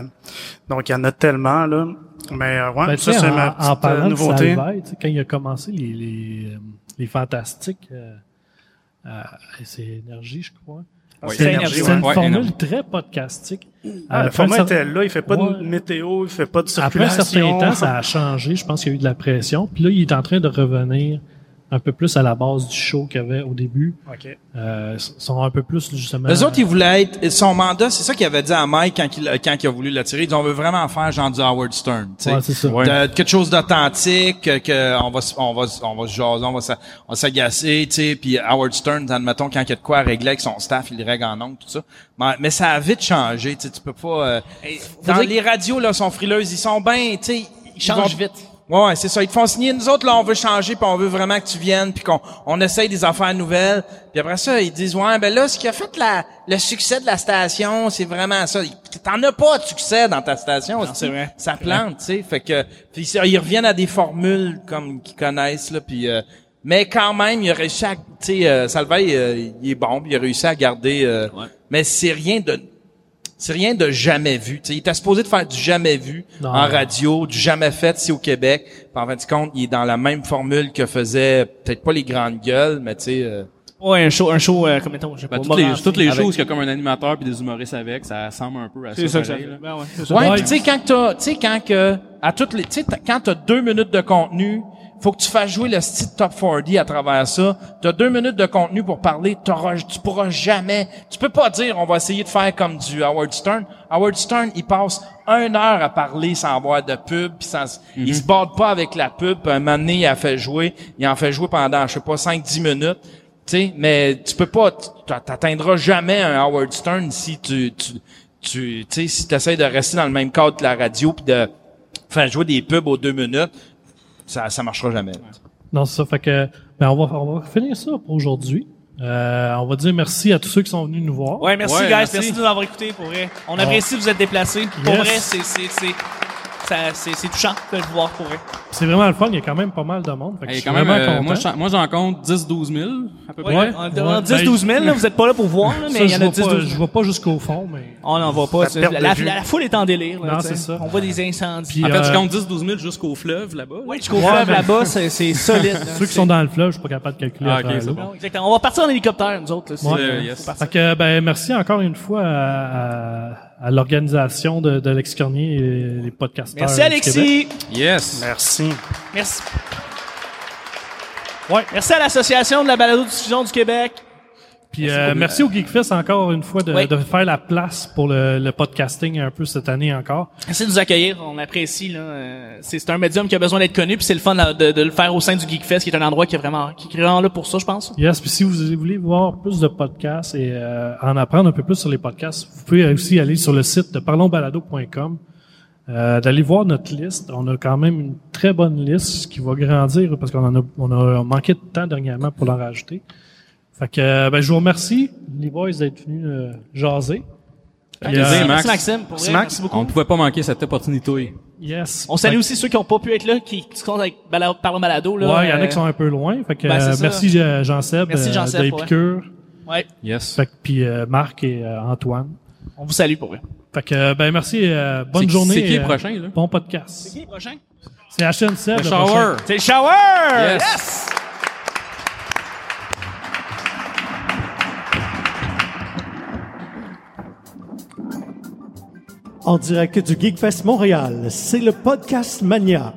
donc il y en a tellement là. Mais euh, ouais, Ben, ça c'est ma en petite parlant euh, nouveauté. de Salvaille, quand il a commencé les, les, euh, les fantastiques, euh, euh, c'est énergie, je crois. Oui. C'est Énergie, c'est ouais. une Ouais, formule très podcastique. Ah, Euh, le format était là, il fait pas Ouais. de météo, il fait pas de Après un circulation. certain temps, ça a changé. Je pense qu'il y a eu de la pression. Puis là, il est en train de revenir un peu plus à la base du show qu'il y avait au début. OK. Euh, sont un peu plus justement. Les autres, ils voulaient être, son mandat, c'est ça qu'il avait dit à Mike quand il, quand il a voulu l'attirer. Ils dit, on veut vraiment faire genre du Howard Stern, tu sais. Ouais, c'est ça. Ouais. De- quelque chose d'authentique, que, que on va, se- on va, se- on va se jaser, on va, s'a- on va s'agacer, tu sais. Puis Howard Stern, admettons, quand il y a de quoi à régler avec son staff, il le règle en ondes, tout ça. Mais, mais ça a vite changé, tu sais. Tu peux pas, euh, dans les radios, là, sont frileuses, ils sont bien, tu sais. Ils changent vont- vite. Ouais, c'est ça. Ils te font signer. Nous autres, là, on veut changer, puis on veut vraiment que tu viennes, puis qu'on on essaye des affaires nouvelles. Puis après ça, ils disent, ouais, ben là, ce qui a fait la, le succès de la station, c'est vraiment ça. T'en as pas de succès dans ta station. c'est vrai. Ça plante, tu sais. Fait que, puis ils reviennent à des formules comme qu'ils connaissent, là, puis... euh, mais quand même, il a réussi à, tu sais, euh, Salveille, euh, il est bon, puis il a réussi à garder. euh, Mais c'est rien de, c'est rien de jamais vu. Tu sais, il était supposé de faire du jamais vu Non. en radio, du jamais fait ici au Québec. Puis en fin de compte, il est dans la même formule que faisait peut-être pas les grandes gueules, mais tu sais. euh, Ouais, un show, un show, euh, comme mettons, je sais Ben, pas, toutes les, toutes les avec- choses qu'il y a comme un animateur puis des humoristes avec, ça ressemble un peu à C'est ça. ça que ça là. Ben ouais, c'est ça. Ouais, Ouais. puis tu sais quand t'as, tu sais quand que à toutes les, tu sais quand t'as deux minutes de contenu, faut que tu fasses jouer le style top 40 à travers ça. T'as deux minutes de contenu pour parler, t'auras, tu pourras jamais, tu peux pas dire on va essayer de faire comme du Howard Stern. Howard Stern, il passe une heure à parler sans avoir de pub, puis sans, il se barre pas avec la pub. Un moment donné, il a fait jouer, il en fait jouer pendant je sais pas 5-10 minutes. Tu sais, mais tu peux pas, tu t'atteindras jamais un Howard Stern si tu, tu, tu, tu sais, si t'essayes de rester dans le même cadre que la radio puis de faire jouer des pubs aux deux minutes, ça, ça marchera jamais. Non, c'est ça. Fait que, ben, on va, on va finir ça pour aujourd'hui. Euh, on va dire merci à tous ceux qui sont venus nous voir. Ouais, merci Ouais, guys, merci. merci. de nous avoir écoutés pour vrai. On apprécie de vous êtes déplacés. Pour Yes. vrai, c'est c'est c'est ça- c'est c'est touchant de le voir pour vrai. C'est vraiment le fun. Il y a quand même pas mal de monde. Fait que je quand même, euh, moi, j'en- compte 10-12 000, à peu près. Ouais. On ouais. en 10 12 000, là, vous êtes pas là pour voir, là, <laughs> mais Ça, il y je en a vois 10 pas- 12 Je 000. vois pas jusqu'au fond, mais. On n'en voit pas. La La, la, foule est en délire. Là, Non, c'est ça. On voit des incendies. Puis, En fait, tu comptes 10-12 000 jusqu'au fleuve, là-bas. Oui, jusqu'au Ouais, fleuve mais- là-bas, c'est c'est <laughs> solide. là. Ceux qui sont dans le fleuve, je suis pas capable de calculer. Ah, bon. Exactement. On va partir en hélicoptère, nous autres. là. Euh, yes. c'est parti. Fait que, ben, merci encore une fois à, à, l'organisation de, de Alex Cornier et les podcasteurs. Merci du. Alexis. Yes. Merci. Merci. Ouais. Merci à l'Association de la balado-diffusion du Québec. Puis euh, merci au Geekfest encore une fois de, Oui. de faire la place pour le, le podcasting un peu cette année encore. Merci de nous accueillir, on apprécie. Là. Euh, C'est c'est un médium qui a besoin d'être connu, puis c'est le fun de, de- de le faire au sein du Geekfest, qui est un endroit qui est vraiment, qui est vraiment là pour ça, je pense. Yes, puis si vous voulez voir plus de podcasts et euh, en apprendre un peu plus sur les podcasts, vous pouvez aussi aller sur le site de parlonsbalado.com, euh, d'aller voir notre liste. On a quand même une très bonne liste qui va grandir parce qu'on en a, on a manqué de temps dernièrement pour l'en rajouter. Fait que, euh, ben, je vous remercie, les boys, d'être venus euh, jaser. Merci, euh, Max. Maxime. Pour vrai, Max, merci beaucoup. On ne pouvait pas manquer cette opportunité. Yes. On salue fait... aussi ceux qui n'ont pas pu être là, qui, qui sont avec balado, par le balado. Là, ouais, il y en a qui euh, sont un peu loin. Fait que, ben, euh, merci Jean-Seb Jean de Épicure. Ouais. ouais. Yes. Fait que, puis Marc et Antoine. On vous salue pour vrai. Fait que, ben merci, bonne journée. C'est qui le prochain, là? Bon podcast. C'est qui le prochain? C'est HNC. Le, le Shower. C'est Shower! yes. yes. en direct du GeekFest Montréal. C'est le podcast Mania.